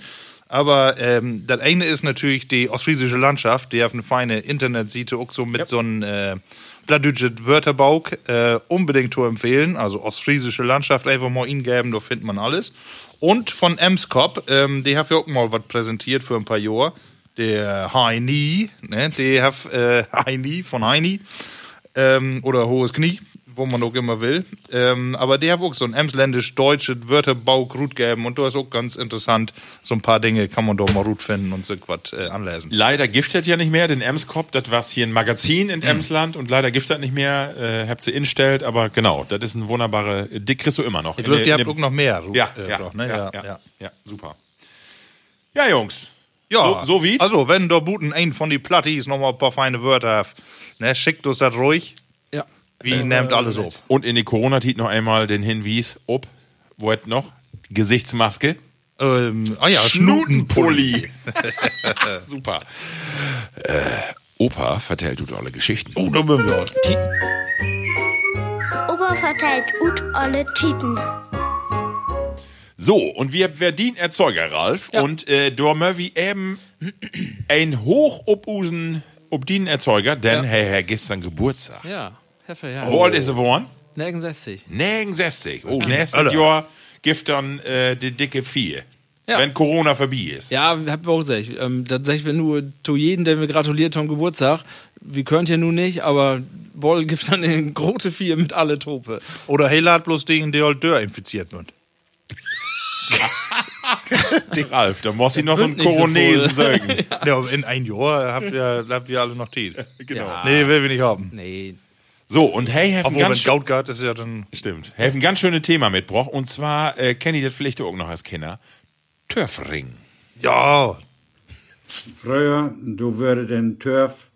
Aber ähm, das eine ist natürlich die ostfriesische Landschaft, die auf eine feine Internetseite auch so mit so einem äh, plattdeutsches Wörterbau äh, unbedingt zu empfehlen. Also ostfriesische Landschaft einfach mal ingeben, da findet man alles. Und von Emskop, ähm, die hat ja auch mal was präsentiert für ein paar Jahre. Der Heini, ne, hat äh, Heini von Heini ähm, oder hohes Knie, wo man auch immer will. Ähm, aber der hat auch so ein emsländisch-deutsches Wörterbau gut gegeben und da ist auch ganz interessant. So ein paar Dinge kann man da mal gut finden und so was äh, anlesen. Leider giftet ja nicht mehr, den Emskop, das war hier ein Magazin in Emsland und leider giftet nicht mehr, äh, habt sie instellt, aber genau, das ist ein wunderbare, dick kriegst du immer noch. Ich glaube, der- habt auch der- noch mehr. ja, äh, ja, doch, ne? ja, ja, ja. ja, super. Ja, Jungs. Ja, So- so wie? Also, wenn der Buten ein von die Plattis noch mal ein paar feine Wörter hat, ne, schickt uns das ruhig. Ja. Wie nehmt alles auf. Und in die Corona-Tit noch einmal den Hinwies, ob, wo hat noch? Gesichtsmaske. Ähm, ah ja, Schnutenpulli. Super. Äh, Opa vertellt du tolle Geschichten. Oh, da bin wir. Opa verteilt ut alle Titen. So, und wir verdienen Erzeuger, Ralf. Und äh, da wir eben ein Hoch obusen, ob den Erzeuger, denn Ja. hey, Herr gestern Geburtstag. Ja, Herr Verjahr. Wo alt ist er geworden? 69. 69. Oh, nächstes Alter. Jahr gibt dann äh, die dicke Vier. Ja. wenn Corona vorbei ist. Ja, hab ich auch gesagt. Ähm, tatsächlich, wenn nur zu jedem, der mir gratuliert zum Geburtstag, wir könnt ja nun nicht, aber Boll gibt dann eine große Vier mit alle Trope. Oder Hela hat bloß den, der halt Dörr infiziert wird. Ralf, da muss ich noch so einen so Koronesen voll. sagen. Ja, in ein Jahr habt ihr, habt ihr alle noch Tee. Genau. Nee, will wir nicht haben. Nee. So, und hey, helfen Obwohl, wenn ganz, Gaut geht, ist ja dann. stimmt, helfen ganz schöne Thema mitgebracht. Und zwar, äh, kenne ich das vielleicht auch noch als Kinder. Turfring. Ja, Früher, du würde den Turf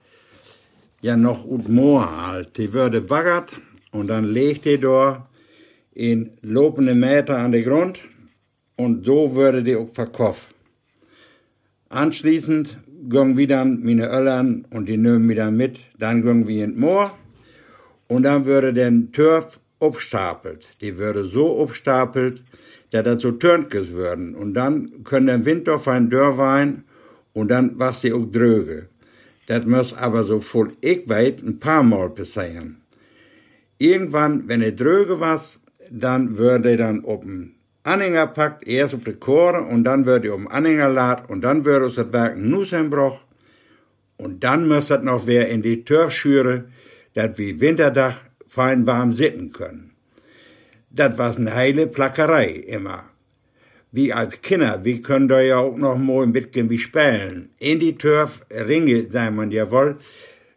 ja noch ut Moor halt. Die würde baggert und dann legt die da in lopende Meter an den Grund und so würde die auch verkauft. Anschließend gingen wir dann meine Öllern und die nehmen wieder mit. Dann gingen wir in Moor und dann würde den Turf abstapelt. Die würde so abstapelt, dass das so Törnkes würden. Und dann können der Winter fein Dörrwein und dann was die auch dröge. Das muss aber so voll ich weit ein paar Mal passieren. Irgendwann, wenn er dröge was, dann würde er dann auf Anhänger packt, erst auf die Chore und dann er auf den Anhänger lad und dann würde aus das Werk ein Nussenbruch und dann muss das noch wer in die Turfschüre, dass wir Winterdach fein warm sitten können. Das war eine heile Plackerei immer. Wie als Kinder, wir können da ja auch noch mal bisschen wie spielen. In die Turf, Ringe, sagen man ja wohl,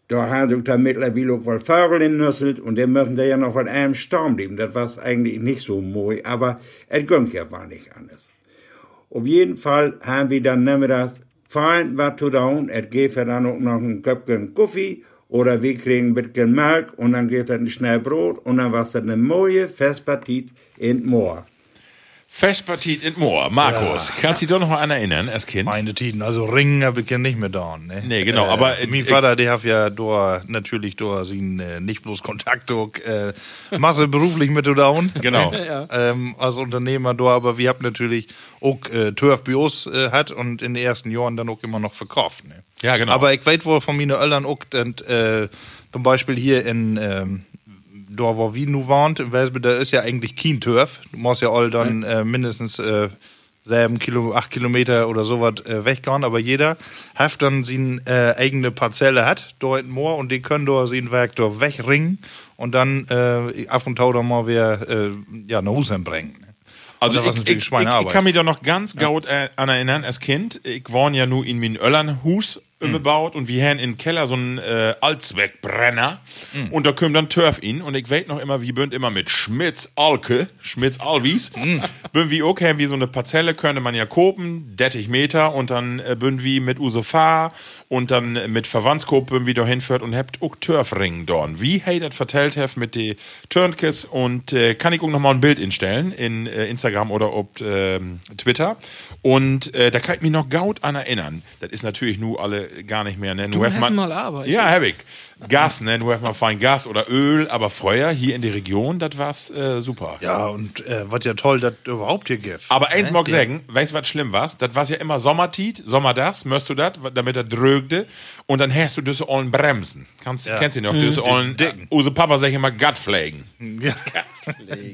da haben sich da mittlerweile auch wohl Vögel innüsselt und dann müssen da ja noch von einem Sturm leben. Das war eigentlich nicht so mooi, aber es ging ja wohl nicht anders. Auf jeden Fall haben wir dann nachmittags fein was zu tun. Es gibt dann auch noch ein Köpfchen Kaffee oder wir kriegen ein bisschen Milch und dann gibt es ein schnell Brot und dann war es eine neue Festpartie in Moor. Festpartiet in Moor. Markus, kannst du dich doch noch mal an erinnern, als Kind? meine Tiden. Also Ringen habe ich ja nicht mehr da. Ne? Nee, genau, aber, äh, Mein äh, Vater, der hat ja da natürlich da sin, äh, nicht bloß Kontakt, auch, äh, Masse beruflich mit da. Genau. ähm, als Unternehmer da, aber wir haben natürlich auch äh, uns äh, hat und in den ersten Jahren dann auch immer noch verkauft. Ne? Ja, genau. Aber ich weiß wohl von meinen Eltern auch, und, äh, zum Beispiel hier in, ähm, da wo wir nu wohnt, in Welsbe, da ist ja eigentlich kein Turf. Du musst ja all dann äh, mindestens äh, sieben Kilo, acht Kilometer oder sowas äh, weggehen, aber jeder hat dann seine äh, eigene Parzelle hat, dort Moor, und die können da sein Werk da wegringen und dann äh, auf und tau da mal wieder äh, ja, nach Hause bringen. Also ich, ich, ich, kann mich da noch ganz gut äh, an erinnern als Kind. Ich wohne ja nur in meinem Öllernhus Hm. umgebaut und wir haben im Keller so einen äh, Allzweckbrenner Hm. und da kommt dann Turf in und ich weiß noch immer, wie bünd immer mit Schmitz Alke, Schmitz Alwies, Hm. bünd wie okay, wie so eine Parzelle könnte man ja kopen, 30 Meter und dann äh, bünd wie mit Use Fahr und dann äh, mit Verwandtskop bünd wie da hinführt und habt auch Turfring dorn. Wie hey das vertellt heft mit de Turnkis und äh, kann ich auch noch mal ein Bild instellen in äh, Instagram oder ob ähm, Twitter und äh, da kann ich mich noch gaut an erinnern. Das ist natürlich nur alle gar nicht mehr, ne? Du heft hast mal aber. ja, hab ich. Gas, ne? Nur mal fein Gas oder Öl, aber Feuer hier in der Region, das war's äh, super. Ja, und äh, was ja toll, dass überhaupt hier gibt. Aber eins mag ich sagen, weißt du, was schlimm war? Das war ja immer Sommertit, Sommer das, möchtest du das, damit er drögte. Und dann hast du diese ollen Bremsen. Kannst, Kennst du noch? Diese ollen, dicken. Use Papa sagt immer Gattflägen. Ja.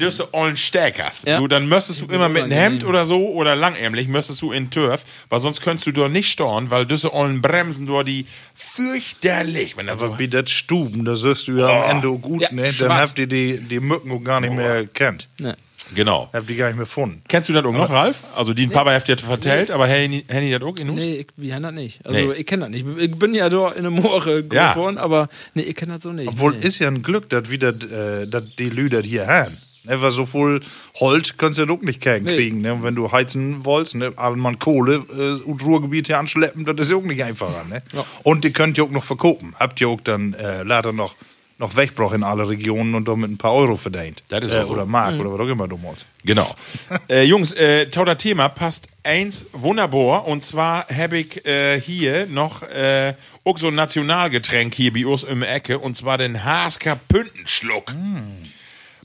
Diese ollen Steckers. Ja. Du, dann müsstest du immer mit einem. Hemd oder so oder langärmlich müsstest du in Turf, weil sonst könntest du dort nicht storn, weil diese ollen Bremsen dort, die fürchterlich, wenn das Aber so das Stuben, da siehst du ja am Ende auch gut, Ja, ne? Dann schwarz. habt ihr die, die Mücken auch gar nicht mehr kennt. Ne. Genau. Habt ihr gar nicht mehr gefunden. Kennst du das auch noch, Ralf? Also, die Papa hat dir vertellt, aber Henny, Henny das auch in Hus? Nee, ich, wir haben das nicht. Also, Nee. ich kenne das nicht. Ich bin ja da in der Moore Ja. geworden, aber nee, ich kenne das so nicht. Obwohl nee. ist ja ein Glück, dass wieder äh, dass die Lüder hier haben. Ne, weil so voll Holz kannst du ja doch nicht kriegen. Nee. Ne? Und wenn du heizen wolltest, ne, man Kohle äh, und Ruhrgebiet hier anschleppen, das ist ja auch nicht einfacher. Ne? Und die könnt ihr auch noch verkaufen. Habt ihr auch dann äh, leider noch, noch Wegbruch in alle Regionen und damit ein paar Euro verdient. Das ist äh, so. Oder Mark oder was auch immer du machst. Genau. äh, Jungs, äh, tauter Thema passt eins wunderbar. Und zwar habe ich äh, hier noch äh, auch so ein Nationalgetränk hier bei uns der Ecke. Und zwar den Hasker Püntenschluck.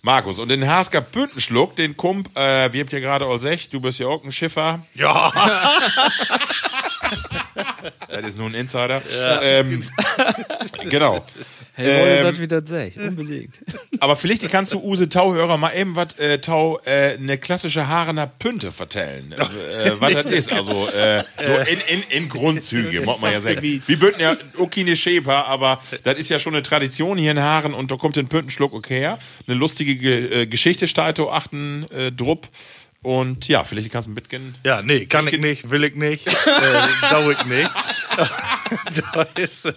Markus, und den Hasker Püntenschluck, den kommt, äh, wir habt ja gerade all sech, du bist ja auch ein Schiffer. Ja. Das ist nur ein Insider. Ähm, genau. Hey, wollte Ähm, das wieder sech, unbedingt. Aber vielleicht kannst du Use Tauhörer mal eben was äh, Tau äh, eine klassische Haarener Pünte vertellen. Äh, was das ist, also äh, so in, in, in Grundzüge, muss man ja sagen. Wir bünden ja keine Schäper, aber das ist ja schon eine Tradition hier in Haaren und da kommt ein Püntenschluck okay her. Eine lustige Ge äh, Geschichte da achten äh, drupp. Und ja, vielleicht kannst du mitgehen. Ja, nee, kann ich nicht, will ich nicht, äh, dau ich nicht. da ist, äh,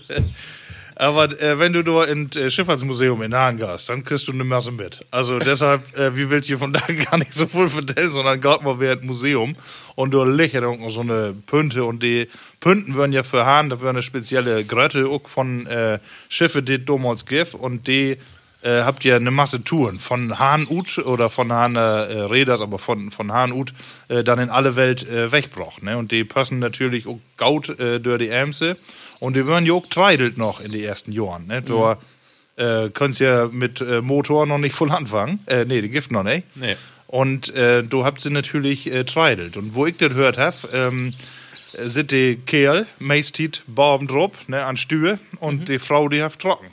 aber äh, wenn du da ins äh, Schifffahrtsmuseum in Hagen gehst, dann kriegst du eine Masse mit. Also deshalb, äh, wie will ich hier von da gar nicht so viel vertellen, sondern geht mal während Museum und liegt ja noch so eine Pünte und die Pünten werden ja für Hahn, da werden eine spezielle Grötte auch von äh, Schiffe, die damals gibt und die äh, habt ihr eine Masse Touren von Hahn Ut oder von Hahn äh, Räders, aber von, von Hahn Ut äh, dann in alle Welt äh, wegbraucht. Ne? Und die passen natürlich auch gaut äh, durch die Ämse und die ja auch treidelt noch in die ersten Jahren. Ne? Da äh, könnt's ja mit äh, Motor noch nicht voll anfangen. Äh, nee, die Gift noch nicht. Nee. Und äh, du habt sie natürlich äh, treidelt. Und wo ich das gehört habe, ähm, äh, sind die Kerl, Barben drop, ne, an Stühe und die Frau, die hat trocken.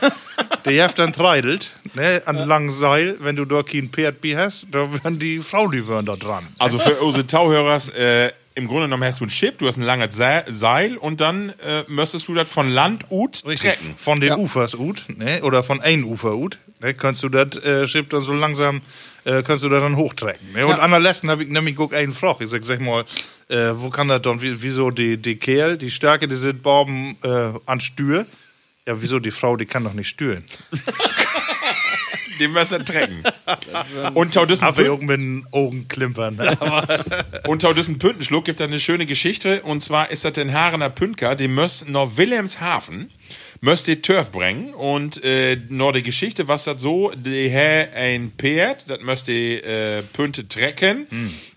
die hat dann treidelt, ne, an langen Seil, wenn du da kein bi hast, da werden die Frau, die werden da dran. Also für unsere Tauhörers, äh, im Grunde genommen hast du ein Chip, du hast ein langes Se- Seil und dann äh, müsstest du das von Land ut trecken. Von den Ufers ut, ne, oder von ein Ufer ut, ne, kannst du das äh, Schiff dann so langsam, äh, kannst du das dann hochtrecken. Ne? Und an der letzten habe ich nämlich guck einen Froch. Ich sag, sag mal, äh, wo kann das dann, wie, wieso die, die Kerl, die Stärke, die sind Borben äh, an Stür. Ja, wieso die Frau, die kann doch nicht stühlen. Den müssen trecken. und tau diesen Aber den Augen klimpern. Und tau diesen Püntenschluck gibt da eine schöne Geschichte. Und zwar ist das den Haarener Pünker, die müssen nach Wilhelmshaven, müsst die Turf bringen. Und äh, noch die Geschichte, was das so, die hä ein Pferd, das müsst die äh, Pünte trecken.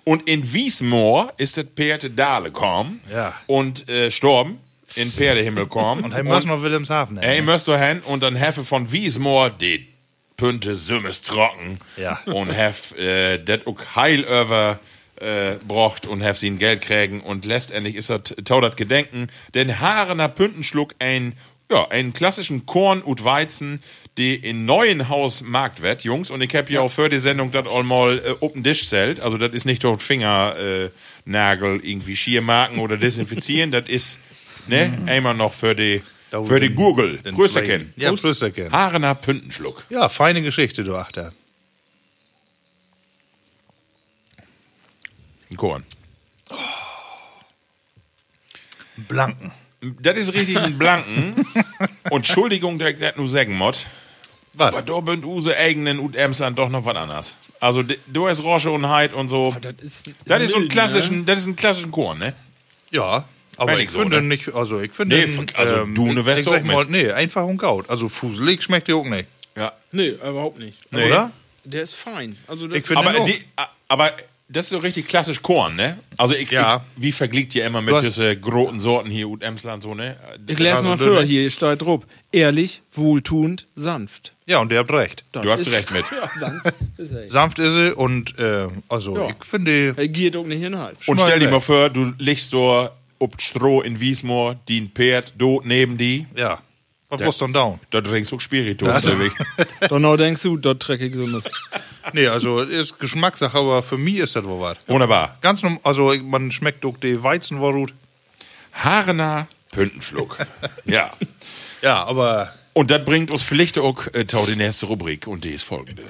Und in Wiesmoor ist das Pferd Dale kommen Ja. und äh, storben. In Pferdehimmel kommen. Und er muss noch Wilhelmshaven. Ey, müsst du hin und dann hefe von Wiesmoor die Pünte sümmes trocken. Ja. Und hef äh, det auch heil über äh, brocht und hef sie Geld kriegen und letztendlich ist das tau dat Gedenken, denn Haarener Püntenschluck ein ja, einen klassischen Korn und Weizen, die in neuen Haus markt wird, Jungs. Und ich hab hier auch für die Sendung das einmal äh, Open Dish zählt. Also das ist nicht dort Fingernagel äh, irgendwie Schiermarken oder desinfizieren. das ist ne einmal noch für die für die Gurgel. Grüßerken. kleinen- Ja, Grüßerken. Haarener Püntenschluck. Ja, feine Geschichte, du Achter. Ein Korn. Blanken. Das ist richtig ein Blanken. und Entschuldigung, dass ich das nur sagen muss. Aber Was? da bünd use eigenen und Emsland doch noch was anderes. Also, du hast Rosche und Heid und so. Das ist, Das ist so ein mild, klassischen, das ist ein klassischen Korn, ne? Ja, aber ich ich so, finde ne? nicht, also ich finde, Nee, also du ne wärst auch mal, mit. nee, einfach und gaut. Also fuselig schmeckt der auch nicht, Ja. Nee, überhaupt nicht. Nee. oder? Der ist fein. Also Ich finde Aber, die, aber das ist so richtig klassisch Korn, ne? Also, ich, Ja. ich wie vergleicht ihr immer mit diesen großen Sorten hier und Emsland so, ne? ich lese Also mal vor, hier steht drauf. Ehrlich, wohltuend, sanft. Ja, und der habt recht. Das Du hast ist- recht mit. Ja, sanft ist er. Sanft ist sie und äh, also Ja. ich finde, Er geht auch nicht in den Hals. Und stell dir mal vor, du liegst so ob Stroh in Wiesmoor, die ein Pferd dort neben die. ja, was war's dann down? Da trinkst du Spiritus. Also- ewig. Genau denkst du, dort trecke ich so Mist. Nee, also ist Geschmackssache, aber für mich ist das wohl was. Wunderbar. Ganz normal, also man schmeckt auch die Weizenwarut. Haarener Püntenschluck. ja. Ja, aber Und das bringt uns vielleicht auch äh, tau die nächste Rubrik und die ist folgende.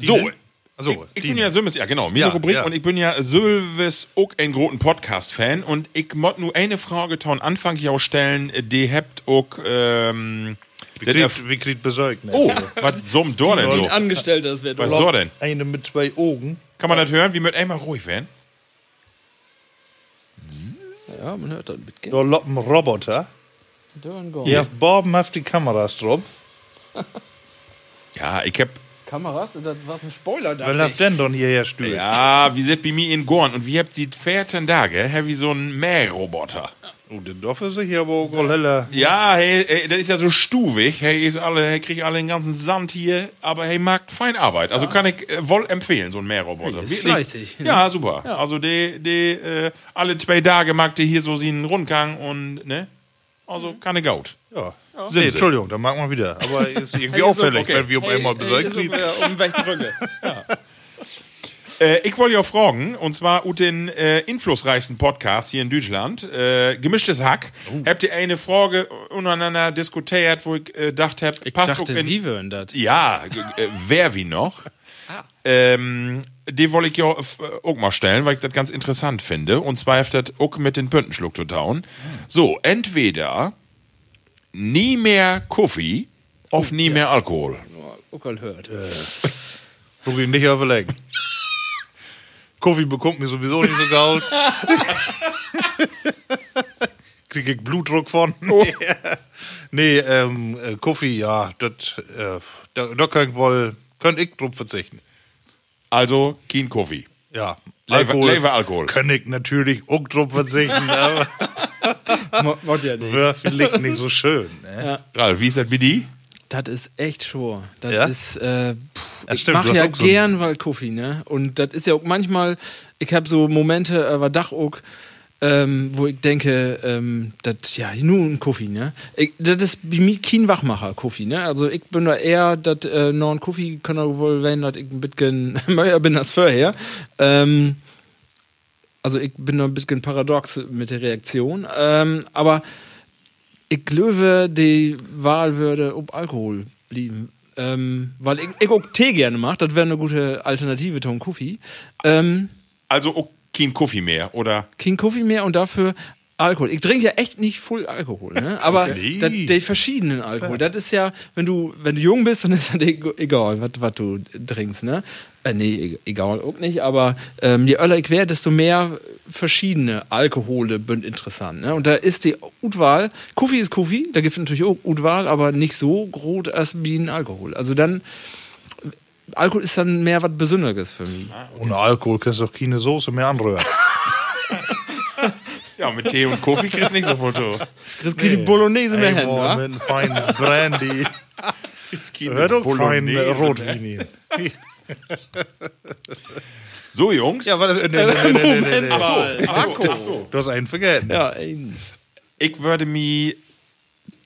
So. also Ich, ich bin ja Sülves, ja genau, meine Ja, Rubrik ja. und ich bin ja Sülves auch ein großen Podcast-Fan und ich mod nur eine Frage taun Anfang ja stellen, die habt auch, ähm, wie kriegt, wie kriegt besäugt, ne? oh, was somm da denn so? Angestellter, das wird Was so denn? Eine mit zwei Augen. Kann man das hören? Wie mit einmal ruhig werden? Ja, man hört das mitgehen. Da loppen Roboter. Ja, Borben auf die Kameras drauf. Ja, ich hab, Kameras, das war ein Spoiler da. Wer läuft denn dann hierher stühlen? ja, wie seid bei mir in Gorn und wie habt sie 14 Tage, hab ich so einen Mähroboter. Oh, den Dorf ist hier aber auch heller. Ja, hey, hey, das ist ja so stuvig. Hey, ist alle, hey, kriegt alle den ganzen Sand hier, aber hey, macht fein Arbeit. Also kann ich äh, wohl empfehlen, so ein Mähroboter. Hey, ist Wirklich. fleißig, ne? Ja, super. Also die, die äh, alle zwei Tage mag die hier so seinen Rundgang und ne? Also keine Gaut. Ja. Sind Nee. Entschuldigung, dann mag man wieder. Aber ist irgendwie Hey, auffällig, okay. wenn wir um einmal besorgt kriegen. um welche Brücke? Äh, ich wollte ja fragen, und zwar ut den äh, influssreichsten Podcast hier in Deutschland, äh, Gemischtes Hack. Oh. Habt ihr eine Frage untereinander diskutiert, wo ich äh, dacht hab, Ich passt dachte, auch in, wie wir das? Ja, äh, wer wie noch? Ah. Ähm, die wollte ich ja f- auch mal stellen, weil ich das ganz interessant finde. Und zwar hat das auch mit den Püntenschluck zu tun. So, entweder nie mehr Kaffee auf nie mehr Alkohol. Uckerl hört. Guck ihn nicht überlegen. Kaffee bekommt mir sowieso nicht so gaut. Krieg ich Blutdruck von. nee, ähm, äh, Kaffee, ja, das, äh, da, da könnt wohl, könnt ich drauf verzichten. Also kein Kaffee. Ja. Lever- Lever Alkohol. Kann ich natürlich auch drauf verzichten, aber Wollt ja nicht. wäre vielleicht nicht so schön. Ne? Ralf, wie ist das bei dir? Das ist echt schwer. Das Ja? ist, äh, pff, Ja, ich mache ja auch so gern Waldkaffee, ne? Und das ist ja auch manchmal, ich habe so Momente, aber Dach auch, ähm, wo ich denke, ähm, das ja nur ein Kaffee, ne? Das ist kein Wachmacher Kaffee, ne? Also ich bin da eher, das äh, noch ein Kaffee kann er wohl wenn dass ich ein bisschen mehr bin als vorher. Ähm, also ich bin noch ein bisschen paradox mit der Reaktion, ähm, aber ich glaube, die Wahl würde ob Alkohol blieben. Ähm, weil ich, ich auch Tee gerne mache, das wäre eine gute Alternative zum Kaffee. Ähm, Also auch kein Kaffee mehr, oder? kein Kaffee mehr und dafür Alkohol. Ich trinke ja echt nicht voll Alkohol, ne? Aber Okay. dat, die verschiedenen Alkohol, das ist ja, wenn du, wenn du jung bist, dann ist das eg- egal, was du trinkst, ne? Äh, nee, e- egal auch nicht, aber ähm, je öller ich wäre, desto mehr verschiedene Alkohole sind interessant, ne? Und da ist die Utwahl, Kaffee ist Kaffee, da gibt es natürlich auch Utwahl, aber nicht so groß als wie ein Alkohol. Also dann, Alkohol ist dann mehr was Besonderes für mich. Ohne Alkohol kannst du auch keine Soße mehr anrühren. Ja, mit Tee und Kaffee kriegst du nicht so viel zu. Kriegst keine Bolognese mehr hin, wa? Mit einem feinen Brandy. Keine Hört doch fein Bolognese, ne? Rotwein. So, Jungs. Ja, warte, nee, nee, nee, nee, nee, nee. ach so, so, ach so. Du hast einen vergessen. Ja, ey. Ich würde mich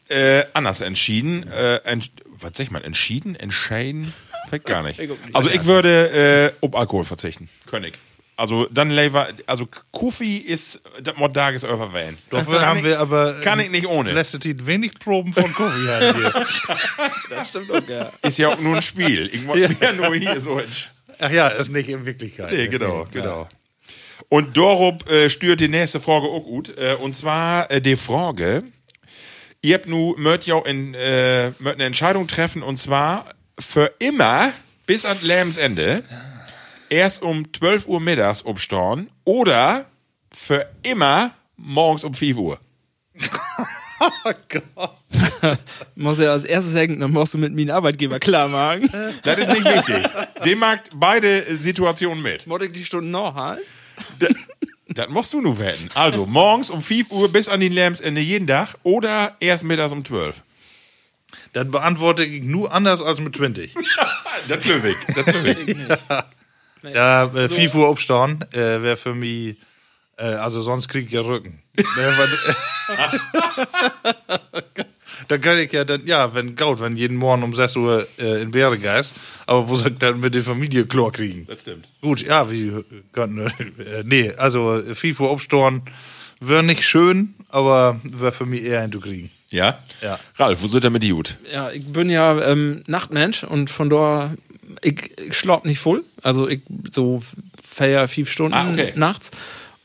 äh, anders entschieden. Äh, ent, was sag ich mal? Entschieden? Entscheiden? Weg gar nicht. Also ich würde äh, auf Alkohol verzichten. König. Also dann Lever, also Kaffee ist, das mod Tages overwählen. Dafür haben wir aber Kann ich nicht ohne. letzte Zeit wenig Proben von Kaffee haben hier. Das stimmt auch, ja. Ist ja auch nur ein Spiel. Ich wollte ja. nur hier so Ach ja, ist nicht in Wirklichkeit. Nee, genau, genau. Und Dorup äh, stört die nächste Frage auch gut. Äh, und zwar äh, die Frage, ihr habt nu mört ja in, äh, mört eine Entscheidung treffen und zwar für immer bis an Lebensende erst um 12 Uhr mittags umstauen oder für immer morgens um 5 Uhr. Muss ja als erstes sagen, dann musst du mit mir einen Arbeitgeber klar machen. Das ist nicht wichtig. Dem mag beide Situationen mit. Ich die Stunden noch halt? Das musst du nur wetten. Also morgens um 5 Uhr bis an die Lebensende jeden Tag oder erst mittags um 12. Dann beantworte ich nur anders als mit 20. Das löwig. Das löwig. Ja, äh, 5 Uhr aufstehen äh, wäre für mich, äh, also sonst krieg ich ja Rücken. Dann kann ich ja dann, ja, wenn Gaut, wenn jeden Morgen um 6 Uhr äh, in Bäregeist, aber wo soll ich dann mit der Familie Chlor kriegen? Das stimmt. Gut, ja, wie könnten äh, nee, also 5 Uhr aufstehen wäre nicht schön, aber wäre für mich eher hinzukriegen. Ja? Ja. Ralf, wo sind der mit gut? Ja, ich bin ja ähm, Nachtmensch und von da, ich, ich schlapp nicht voll. Also ich so feier fünf Stunden Ah, okay. nachts.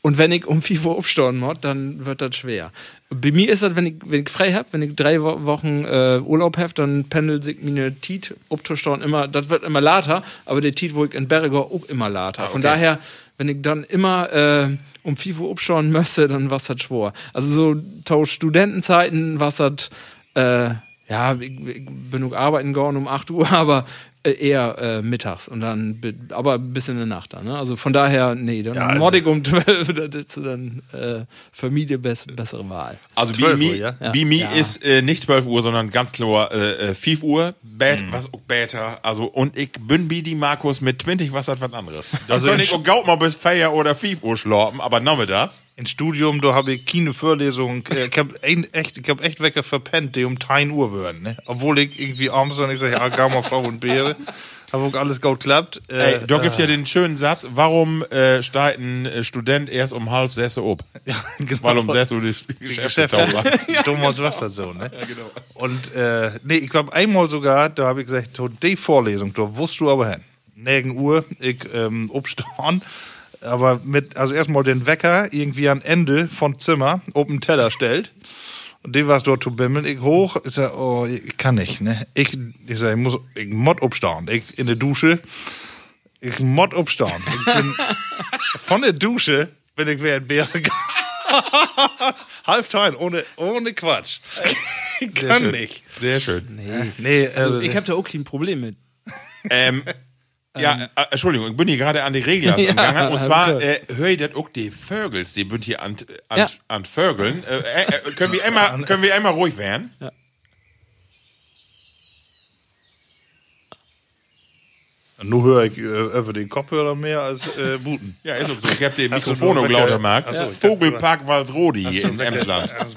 Und wenn ich um 4 Uhr aufstehen muss, dann wird das schwer. Bei mir ist das, wenn ich, wenn ich frei habe, wenn ich drei Wo Wochen äh, Urlaub habe, dann pendelt sich meine Tiet aufzustehen immer, das wird immer later, aber der Tiet, wo ich in Berger auch immer later. Von okay. daher, wenn ich dann immer äh, um 4 Uhr aufstehen müsste, dann war das schwer. Also so tausch Studentenzeiten war das, äh, ja, ich, ich bin auch arbeiten gegangen um 8 Uhr, aber eher äh, mittags und dann, aber bis in der Nacht dann. Ne? Also von daher, nee, dann Ja, also- Mordig um 12, das ist dann äh, für mich die bess bessere Wahl. Also 12 bei Uhr, mir, ja? Ja. ist äh, nicht 12 Uhr, sondern ganz klar äh, äh, 5 Uhr, Bett, Mhm. was auch später. Also, und ich bin wie die Markus mit 20, was hat was anderes. Also Also, ich Sch- auch mal bis 4 oder 5 Uhr schlafen, aber noch das. Im Studium, da habe ich keine Vorlesung. äh, Ich habe echt, ich hab echt Wecker verpennt, die um 10 Uhr würden. Ne? Obwohl ich irgendwie abends dann ich sage, ja, geh mal Frau und Beere. Aber auch alles gut klappt. Äh, Ey, da gibt's ja den schönen Satz, warum äh, steigt ein äh, Student erst um halb sechs Uhr ab? ja, genau. Weil um sechs Uhr die Geschäfte tauchen. Thomas was das so, ne? Ja, genau. Und äh, nee, ich glaube einmal sogar, da habe ich gesagt, die Vorlesung, da wusst du aber hin. 9 Uhr, ich ähm, obstehen, aber mit, also erstmal den Wecker irgendwie am Ende von Zimmer auf den Teller stellt. Und die war dort zu bimmeln. Ich hoch, ich sag, oh, ich kann nicht, ne? Ich, ich sag, ich muss, ich mod obstehen. Ich in der Dusche, ich mod obstehen. Ich bin, von der Dusche bin ich wie ein Bär gegangen. Halftime, ohne, ohne Quatsch. Ich Sehr kann schön. nicht. Sehr schön. Nee, Also, also, ich habe da auch kein Problem mit. Ähm, ja, äh, Entschuldigung, ich bin hier gerade an die Regeln Ja, umgegangen. Und zwar äh, höre ich das auch die Vögels, die sind hier an, an, Ja. an Vögeln. Äh, äh, äh, können, wir einmal, können wir einmal ruhig werden? nur höre ich äh, über den Kopfhörer mehr als äh, Buten. Ja, ist auch so. Ich habe den Mikrofon Wecker- lauter gemacht. Ach so, Vogelpark Walsrode hier in Emsland. Das.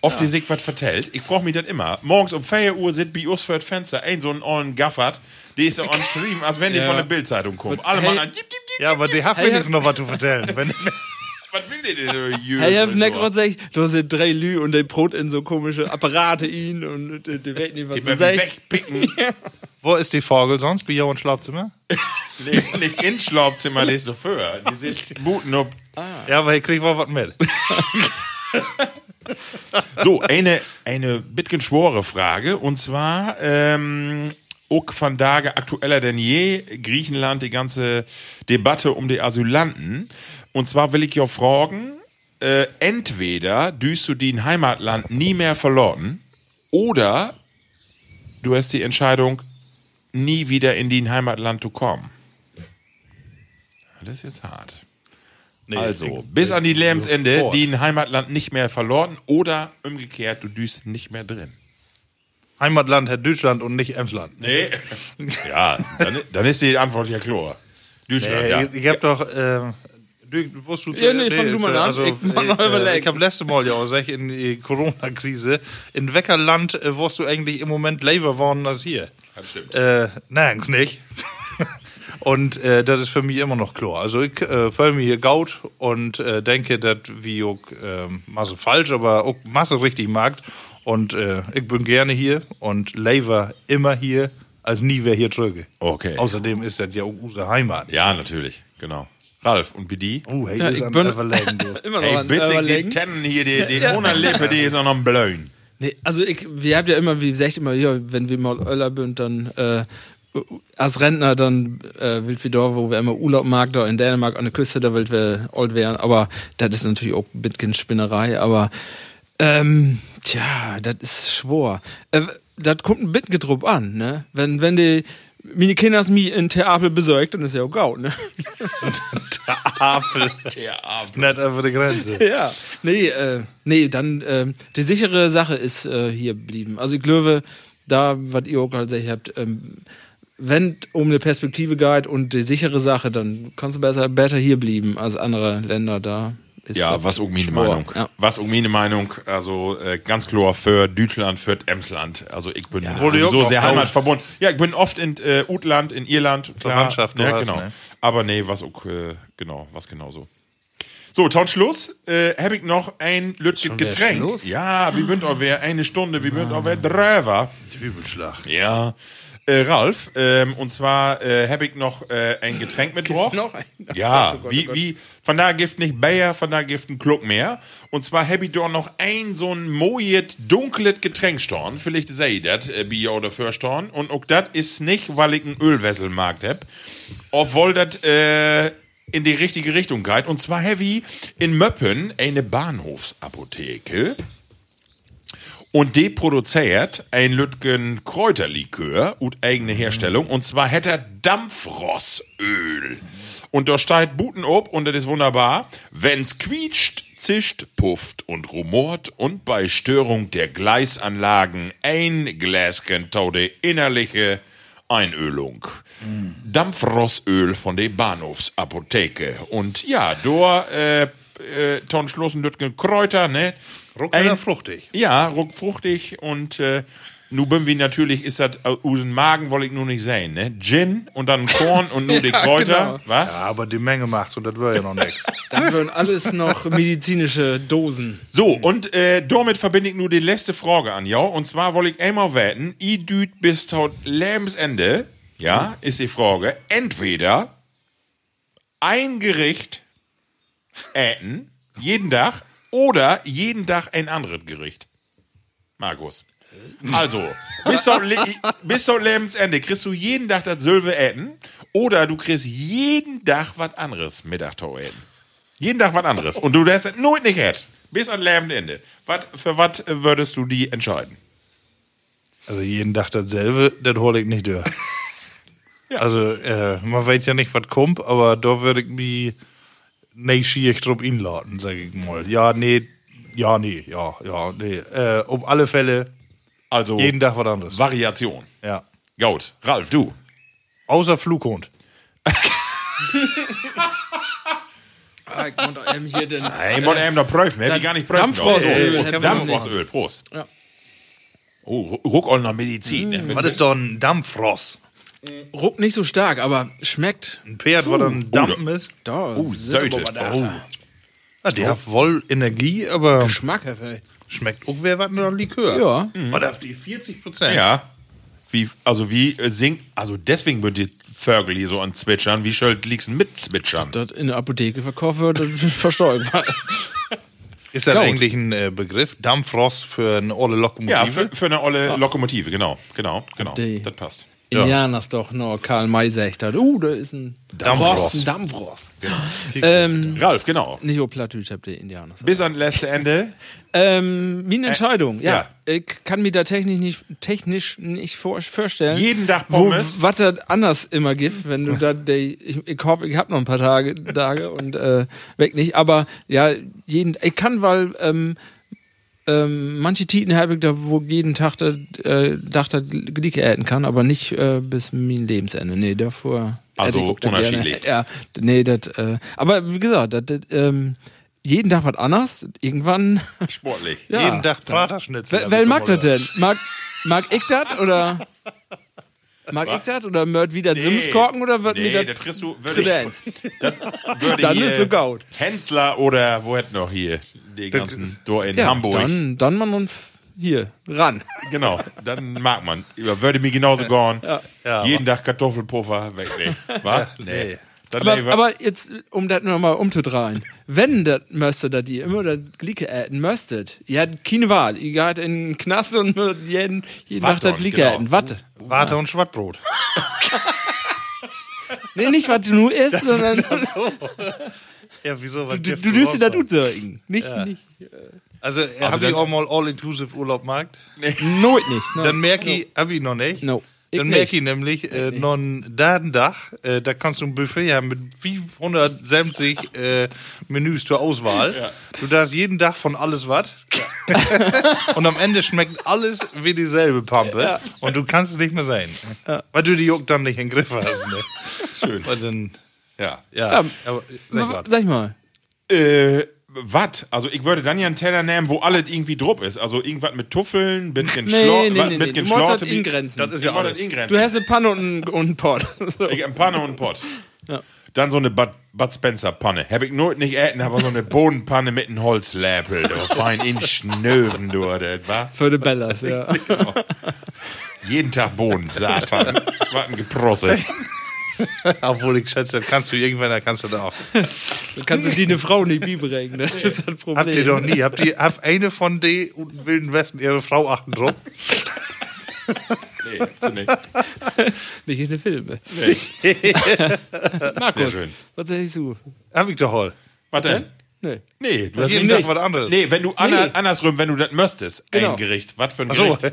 Oft die sich was vertellt. Ich frage mich das immer. Morgens um 4 Uhr sitzt bei uns vor das Fenster ein so ein ollen Gaffert, die ist so angeschrieben, als wenn die Ja. von der Bildzeitung kommen. Alle Hey. Mann an. Ja, aber die hat wenigstens noch was zu vertellen. Wenn, Was will die denn? Jö, Hey, ich hab so. nicht gerade gesagt, du hast drei Lü und der Brot in so komische Apparate ihn und äh, die weiß nicht, was Die werden wegpicken. wo ist die Vogel sonst? Bei im Schlafzimmer? Nee, nicht ins Schlafzimmer, die ist so für. Die sitzt Buten ob. Ja, aber ich krieg wohl was mit. So, eine, eine bisschen schwore Frage. Und zwar, ähm, auch von Tage aktueller denn je, Griechenland, die ganze Debatte um die Asylanten. Und zwar will ich ja fragen, äh, entweder düst du dein Heimatland nie mehr verloren oder du hast die Entscheidung, nie wieder in dein Heimatland zu kommen. Das ist jetzt hart. Nee, Also, ich- bis an die Lebensende, sofort. die in Heimatland nicht mehr verloren oder umgekehrt, du düst nicht mehr drin. Heimatland hat Deutschland und nicht Emsland. Nee. ja, dann, dann ist die Antwort ja klar. Deutschland, Äh, ja. Ich, ich hab doch. Äh, du, wusst du, Ja, nee, fang du mal an. Also, Ich äh, überlegen. ich habe letzte Mal ja auch gesagt, in die Corona-Krise, in Weckerland äh, wirst du eigentlich im Moment Labour worden als hier. Das stimmt. Äh, nirgends nicht. und äh, das ist für mich immer noch klar. Also ich äh, fühle mich hier gaut und äh, denke, dass wir auch äh, Masse falsch, aber auch Masse richtig mag. Und äh, ich bin gerne hier und Labour immer hier, als nie wer hier drücke. Okay. Außerdem ist das ja unsere Heimat. Ja, natürlich, genau. Ralf, und wie die? Oh, hey, Ja, ist ich bin- Everlegen, du. Immer noch Ey, an bitte, die Überlegen. Tennen hier, die, die ohne Lippe, die ist auch noch ein Blöin. Nee, also ich, wir habt ja immer, wie gesagt, immer, ja, wenn wir mal Öller sind, dann äh, als Rentner, dann äh, will wir da, wo wir immer Urlaub mag, da in Dänemark an der Küste, da will wir alt werden. Aber das ist natürlich auch ein bisschen Spinnerei, aber ähm, tja, das ist schwor. Äh, das kommt ein bisschen drauf an, ne? Wenn, wenn die meine Kinder mich in Theater besorgt, dann ist ja auch gaut, ne? Der Abend. Nicht über die Grenze. Ja, nee, äh, nee, dann ähm, die sichere Sache ist äh, hier geblieben. Also ich glaube, da, was ihr auch gerade gesagt habt, ähm, wenn um eine Perspektive geht und die sichere Sache, dann kannst du besser, besser hier bleiben als andere Länder da. Ist Ja, was auch meine schwor. Meinung. Ja. Was auch meine Meinung. Also äh, ganz klar für Deutschland, für Emsland. Also ich bin ja so sehr heimatverbunden. Ja, ich bin oft in äh, Utland, in Irland. Klar. Verwandtschaft, ja, genau. ne? Aber nee, was auch, äh, genau, was genau so. So, tot Schluss. Äh, habe ich noch ein wieder Getränk. Ja, wie bünd auch wer eine Stunde, wie bünd auch wer drüber. Übelschlag. Ja. Äh, Ralf, ähm, und zwar äh, habe ich noch äh, ein Getränk mitgebracht. noch ein? Ja, Oh Gott, oh wie, Gott. wie, von da gibt nicht Bayer, von da gibt ein Kluck mehr. Und zwar habe ich dort noch ein so ein mojet dunkles Getränk storn. Vielleicht sehe ich das, äh, Bier oder Förstorn. Und auch das ist nicht, weil ich einen Ölwesselmarkt hab. Obwohl das äh, in die richtige Richtung geht. Und zwar habe ich in Möppen eine Bahnhofsapotheke. Und die produziert ein Lütgen Kräuterlikör und eigene Herstellung. Und zwar hätte er Dampfrossöl. Und da steht Buten ob und das ist wunderbar. Wenn's quietscht, zischt, pufft und rumort und bei Störung der Gleisanlagen ein Gläschen taude innerliche Einölung. Dampfrossöl von der Bahnhofsapotheke. Und ja, da äh, äh, Tonschlossen Lütgen Kräuter, ne? Ruckler fruchtig. Ja, ruckfruchtig und äh, nu bin wir natürlich, ist das aus dem Magen, wollte ich nur nicht sehen, ne? Gin und dann Korn und nur die Kräuter, wa? Ja, aber die Menge macht's und das wäre ja noch nix. Dann würden alles noch medizinische Dosen. So, und äh, damit verbinde ich nur die letzte Frage an, ja? Und zwar wollte ich einmal wetten, i düt bis tot Lebensende, ja, ist die Frage, entweder ein Gericht äten, jeden Tag, oder jeden Tag ein anderes Gericht. Markus. Also, bis zum, Le bis zum Lebensende kriegst du jeden Tag das Sülve äten, oder du kriegst jeden Tag was anderes Mittagtau äten. Jeden Tag was anderes. Und du lässt es nur nicht hätt. Bis an Lebensende. Wat, für was würdest du die entscheiden? Also jeden Tag dasselbe, das hol ich nicht durch. Also, äh, man weiß ja nicht, was kommt, aber da würde ich mich nicht schier drauf inladen, sag ich mal. Ja, nee, ja, nee, ja, ja, nee. Äh, um alle Fälle Also jeden Tag was anderes. Variation. Ja. Gaut. Ralf, du. Außer Flughund. Ah, ich konnte einem hier den. Hey, man eben noch prüfen. Hätte ich gar nicht prüfen. Dampfrossöl. Oh, wir Dampfrossöl. Prost. Ja. Oh, ruck auch nach Medizin. ne? Was ist doch ein Dampfross? Ruckt nicht so stark, aber schmeckt. Ein Pferd, was dann Dampfen ist? Da. Oh, Söte. Oh. Ja, die hat voll Energie, aber Geschmack, ey. schmeckt auch wer was nach Likör. Ja. Was auf die 40 Prozent? Ja. Wie, also wie äh, singt, also deswegen wird die Vögel hier so an Zwitschern. Wie schön liegst du mit Zwitschern? Das in der Apotheke verkauft wird, das verstehe ich. Ist das Gaut. eigentlich ein äh, Begriff? Dampfross für eine olle Lokomotive? Ja, für, für eine olle Lokomotive, genau. Genau, genau. Die- Das passt. Indianers doch noch Karl May sagt hat. Uh, da ist ein Dampfross. Ein Dampfross. Ähm, Ralf, genau. nicht nur Plattdeutsch habt ihr Indianers. Bis an letzte Ende. Ähm, wie eine Entscheidung, ja. ja. Ich kann mir da technisch nicht, technisch nicht vor, vorstellen. Jeden Tag Pommes. Was das anders immer gibt, wenn du da, ich, ich hab, ich hab noch ein paar Tage, Tage und äh, weg nicht, aber ja, jeden, ich kann, weil ähm, manche Titen habe ich da, wo jeden Tag das, äh, das Glicke äten kann, aber nicht äh, bis mein Lebensende. Nee, davor. Also unterschiedlich. Gerne, ja, nee, das, äh, aber wie gesagt, das, das, ähm, jeden Tag was anders. Irgendwann. Sportlich. Ja. Jeden Tag Praterschnitzel. Wer, wer mag das denn? Mag, mag ich das oder? Mag ich das oder mört wieder Simskorken oder wird nee, mir das kriegst du, würde ich, kredenzt? das würde Dann ist so gaut. Hensler oder wo hätt noch hier die ganzen, da in Ja, Hamburg. dann, dann man und hier ran. Genau, dann mag man. Würde mir genauso gehen. Ja, Jeden Tag Kartoffelpuffer, weg, nee. Was? Nee. Dann Aber, aber jetzt, um das nochmal umzudrehen, wenn das mösstet, dass ihr immer das Glicke äten mösstet, ihr habt keine Wahl. Ihr geht in den Knast und jeden, jeden Tag das Glicke genau. äten. Warte. Warte und Schwattbrot. Nee, nicht was du nur isst, sondern Ja, wieso? Was du, du ihr düst dir das utsagen. Nicht, nicht. Also, äh, hab dann- ich auch mal All-Inclusive Urlaub gemacht? Nooit nicht. Ne? Dann merke ich, hab ich noch nicht. No. Ich Dann merke ich nämlich, äh, noch ein Dadendach, äh, da kannst du ein Buffet haben mit 570 äh, Menüs zur Auswahl. Du darfst jeden Tag von alles was. und am Ende schmeckt alles wie dieselbe Pampe. Und du kannst es nicht mehr sein. Weil du die Juck dann nicht in den Griff hast. Ne? Schön. Dann, Ja. ja, Ja. aber sag mal. Sag ich mal. Äh, was? Also ich würde dann ja einen Teller nehmen, wo alles irgendwie drupp ist. Also irgendwas mit Tuffeln, bisschen Nee, Schlor, nee, nee, nee. mit Du musst das ingrenzen. Das ist ja alles. ingrenzen. Du hast eine Panne und einen, und einen Pot. So. Ich hab Panne und einen Pott. Ja. Dann so eine Bud, Bud Spencer Panne. Hab ich nur nicht äten, aber so eine Bodenpanne mit einem Holzläppel. Du fein in Schnöven, du, das war. Für die Bellas, ja. Jeden Tag Boden, Satan. Warten geprosselt. Obwohl ich schätze, kannst du irgendwann, da kannst du da auch. Dann kannst du die eine Frau nicht beibringen. ne? Das ist das Problem. Habt ihr doch nie. Habt ihr, habt eine von den Wilden Westen ihre Frau achten drauf? Nee, hast du nicht. Nicht in den Filmen. Nee. Markus, schön. was sagst du? Hab ich doch all. Was denn? Nee. Nee, du hast nicht Tag was anderes. Nee, wenn du Nee. andersrum, wenn du das müsstest, Genau. ein Gericht. Was für ein Ach so. Gericht?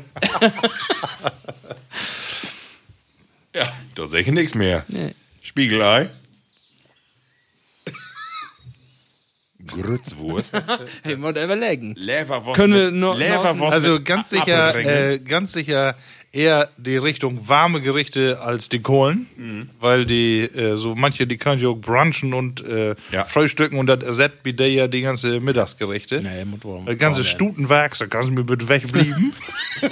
Ja, da sehe ich nichts mehr. Nee. Spiegelei. Grützwurst. Hey, mal überlegen. Leverwurst. Können wir noch- Leverwurst Also ganz sicher, äh, ganz sicher eher die Richtung warme Gerichte als die Kohlen, Mhm. weil die äh, so manche die können ja auch brunchen und äh, Ja. frühstücken und das ersetzt wie der ja die ganze Mittagsgerichte. Nee, muss wohl- Das ganze Oh, nee. Stutenwerk, da kannst du mir bitte wegblieben.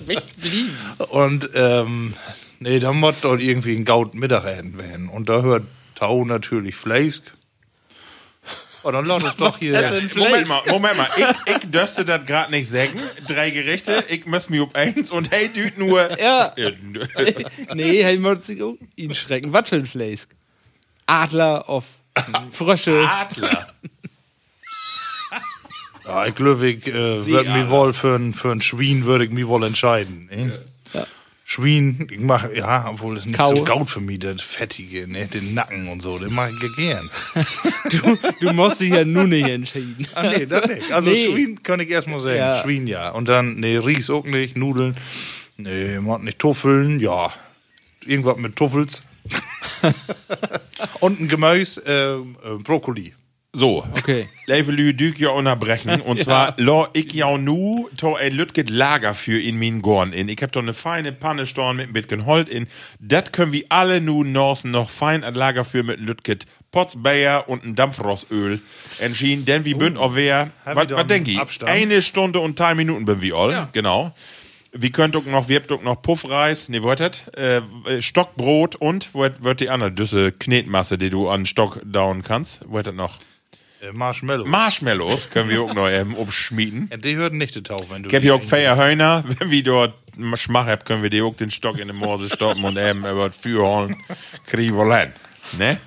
Wegblieben. und ähm, nee, da muss dort irgendwie ein Gaut Mittagessen werden. Und da hört Tau natürlich Fleisch. Und dann lass es doch hier. Moment mal, Moment mal. Ich, ich dürste das gerade nicht sagen. Drei Gerichte, ich muss mich um eins und hey, düt nur. Ja. Nee, hey, muss sich auch ihn schrecken. Was für ein Fleisch? Adler auf Frösche. Adler. Ja, ich glaube, ich äh, würde mich wohl für ein, für ein Schwein würde ich mich wohl entscheiden. Ne? Ja. Schwein, ich mache, ja, obwohl es nicht Kau. so gaut für mich, das Fettige, ne? den Nacken und so, den mache ich ja gern. Du, du musst dich ja nun nicht entscheiden. Ah, nee, das nicht. Also Nee. Schwein kann ich erstmal sagen. Ja. Schwein ja. Und dann, nee, Ries auch nicht, Nudeln. Nee, man nicht Tuffeln, ja. Irgendwas mit Tuffels. und ein Gemüse, äh, äh, Brokkoli. So. Okay. Levelü düg ja unterbrechen. Und zwar, lo ich ja nu to ein Lütget Lager für in min Gorn in. Ich hab doch eine feine Panne storn mit bisschen Holt in. Dat können wir alle nu Norsen noch fein ein Lager für mit Lütget Potsbayer und ein Dampfrossöl entschieden. Denn wir bünd auch wer, was denk ich? Abstand. Eine Stunde und drei Minuten bin wir all. Ja. Genau. Wir könnt auch noch, wir habt auch noch Puffreis, ne, das? Äh, Stockbrot und, wo wird die andere Düsse Knetmasse, die du an Stock down kannst? Wo hat das noch? Äh, Marshmallow. Marshmallows können wir auch noch eben umschmieden. ja, die hört nicht Tau, wenn du. Ich hab hier auch Feierhöhner. Wenn wir dort Schmach habt, können wir die auch den Stock in den Morse stoppen und eben über das Feuer holen. Kriegen wir. Ne?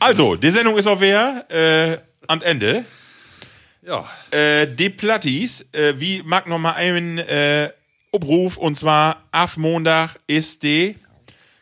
Also, die Sendung ist auch wer, äh, an Ende. Ja. Äh, die Plattis, äh, wie mag noch mal einen, äh, Obruf, und zwar, af Montag ist die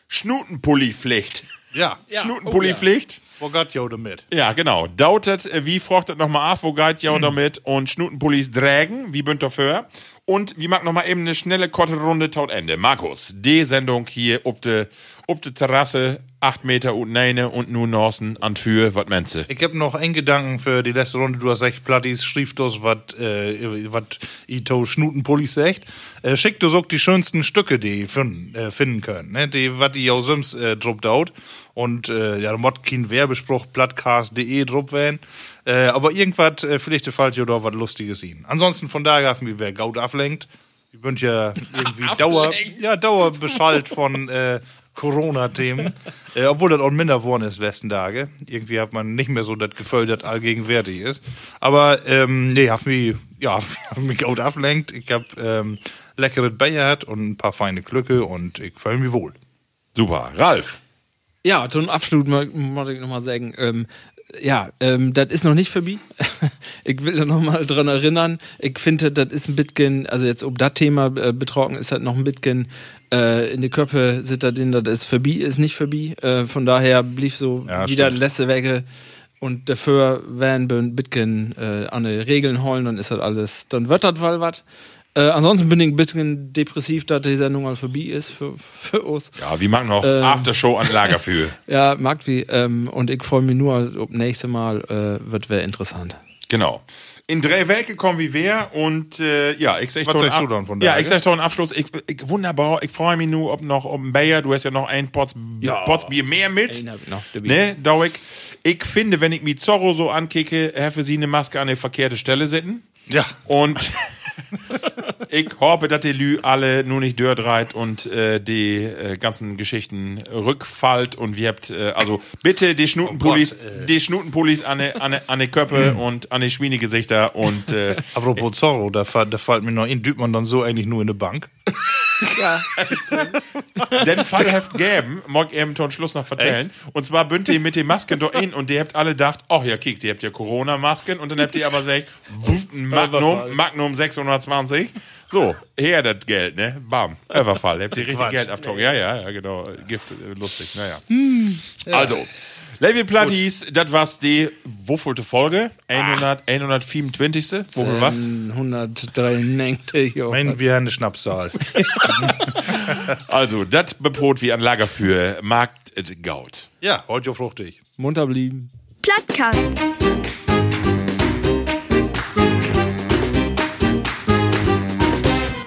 Schnutenpulli-Pflicht. Ja. Schnutenpulli-Pflicht. Wo geht ja damit? Ja, genau. Dautet, äh, wie frochtet nochmal af, wo geht ja damit und Schnutenpullis drägen, wie bünd dafür. Und wie mag nochmal eben eine schnelle, kurze Runde taut Ende. Markus, die Sendung hier ob de, ob de Terrasse, acht Meter und neine und nun Norsen an für, wat meinst Ich hab noch einen Gedanken für die letzte Runde. Du hast echt Plattis, schrieb das, was äh, wat Ito Schnutenpullis sagt. Äh, schickt uns auch die schönsten Stücke, die ihr finden, äh, finden können. Ne? Die, was die auch sonst äh, druckt out. Und äh, ja, da mod kein Werbespruch, plattcast.de druck werden. Äh, aber irgendwas, äh, vielleicht gefällt dir doch was Lustiges ihnen. Ansonsten von daher, wie wer Gaut ablenkt. Wir sind ja irgendwie Dauer, ja, Dauerbeschallt von äh, Corona-Themen. äh, obwohl das auch minder geworden ist letzten Tage. Irgendwie hat man nicht mehr so das Gefühl, das allgegenwärtig ist. Aber ähm, nee, hab mich, ja, hab mich gut ablenkt. Ich hab ähm, leckeres Bayard und ein paar feine Glücke und ich fühle mich wohl. Super. Ralf. Ja, zum Abschluss muss ich nochmal sagen, ähm, ja, ähm, das ist noch nicht vorbei. ich will da nochmal dran erinnern. Ich finde, das ist ein bisschen, also jetzt um das Thema äh, betroffen ist das noch ein bisschen äh, in die Köpfe drin, das ist vorbei, ist nicht vorbei. Äh, von daher blieb so Ja, wieder letzte Wege und dafür werden wir ein bisschen äh, an die Regeln holen, dann ist das alles, dann wird das wohl was. Äh, ansonsten bin ich ein bisschen depressiv, dass die Sendung mal vorbei ist für, für uns. Ja, wie mag noch Ähm. Aftershow an für. Ja, mag wie. Ähm, und ich freue mich nur, ob nächste Mal äh, wird wäre interessant. Genau. In drei Werke kommen wir wer und äh, ja, ich sag Was doch sagst einen du Ab- dann von Ja, ich sag doch einen Abschluss. Ich, ich, wunderbar, ich freue mich nur, ob noch um Bayer, du hast ja noch ein Pots, Ja. Potsbier mehr mit. Einen hab ich noch dabei. Ne, Dauig. Ich finde, wenn ich mich Zorro so ankicke, für sie eine Maske an die verkehrte Stelle sitten. Ja. Und ich hoffe, dass die Lü alle nur nicht dört reit und äh, die äh, ganzen Geschichten rückfallt und wir habt, äh, also bitte die Schnutenpullis, die Schnutenpullis an die, an die, an die Köpfe und an die Schwienegesichter und äh, Apropos Zorro, da, da fällt mir noch in, düht man dann so eigentlich nur in eine Bank. Ja. den Fall habt gäben, mag ich eben zum Schluss noch vertellen. Und zwar bünd ihr mit den Masken da in und die habt alle gedacht, ach ja, kick, die habt ja Corona-Masken und dann habt ihr aber gesagt, Magnum, Magnum 620. So, her das Geld, ne? Bam, Überfall. Habt ihr richtig Quatsch. Geld aufgetragen. Ja, ja, ja, genau. Gift, äh, lustig, naja. Also, Levi Platties, das war's die woffelte Folge? 100, 125. Wofür was? 193. Jo. Meinen wir eine Schnapszahl. Also, das bebrot wie ein Lager für Markt Gaut. ja, heute fruchtig. Munter blieben. Plattkast.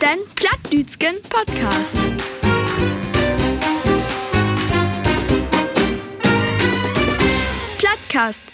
Den Plattdütschen Podcast. Plattkast.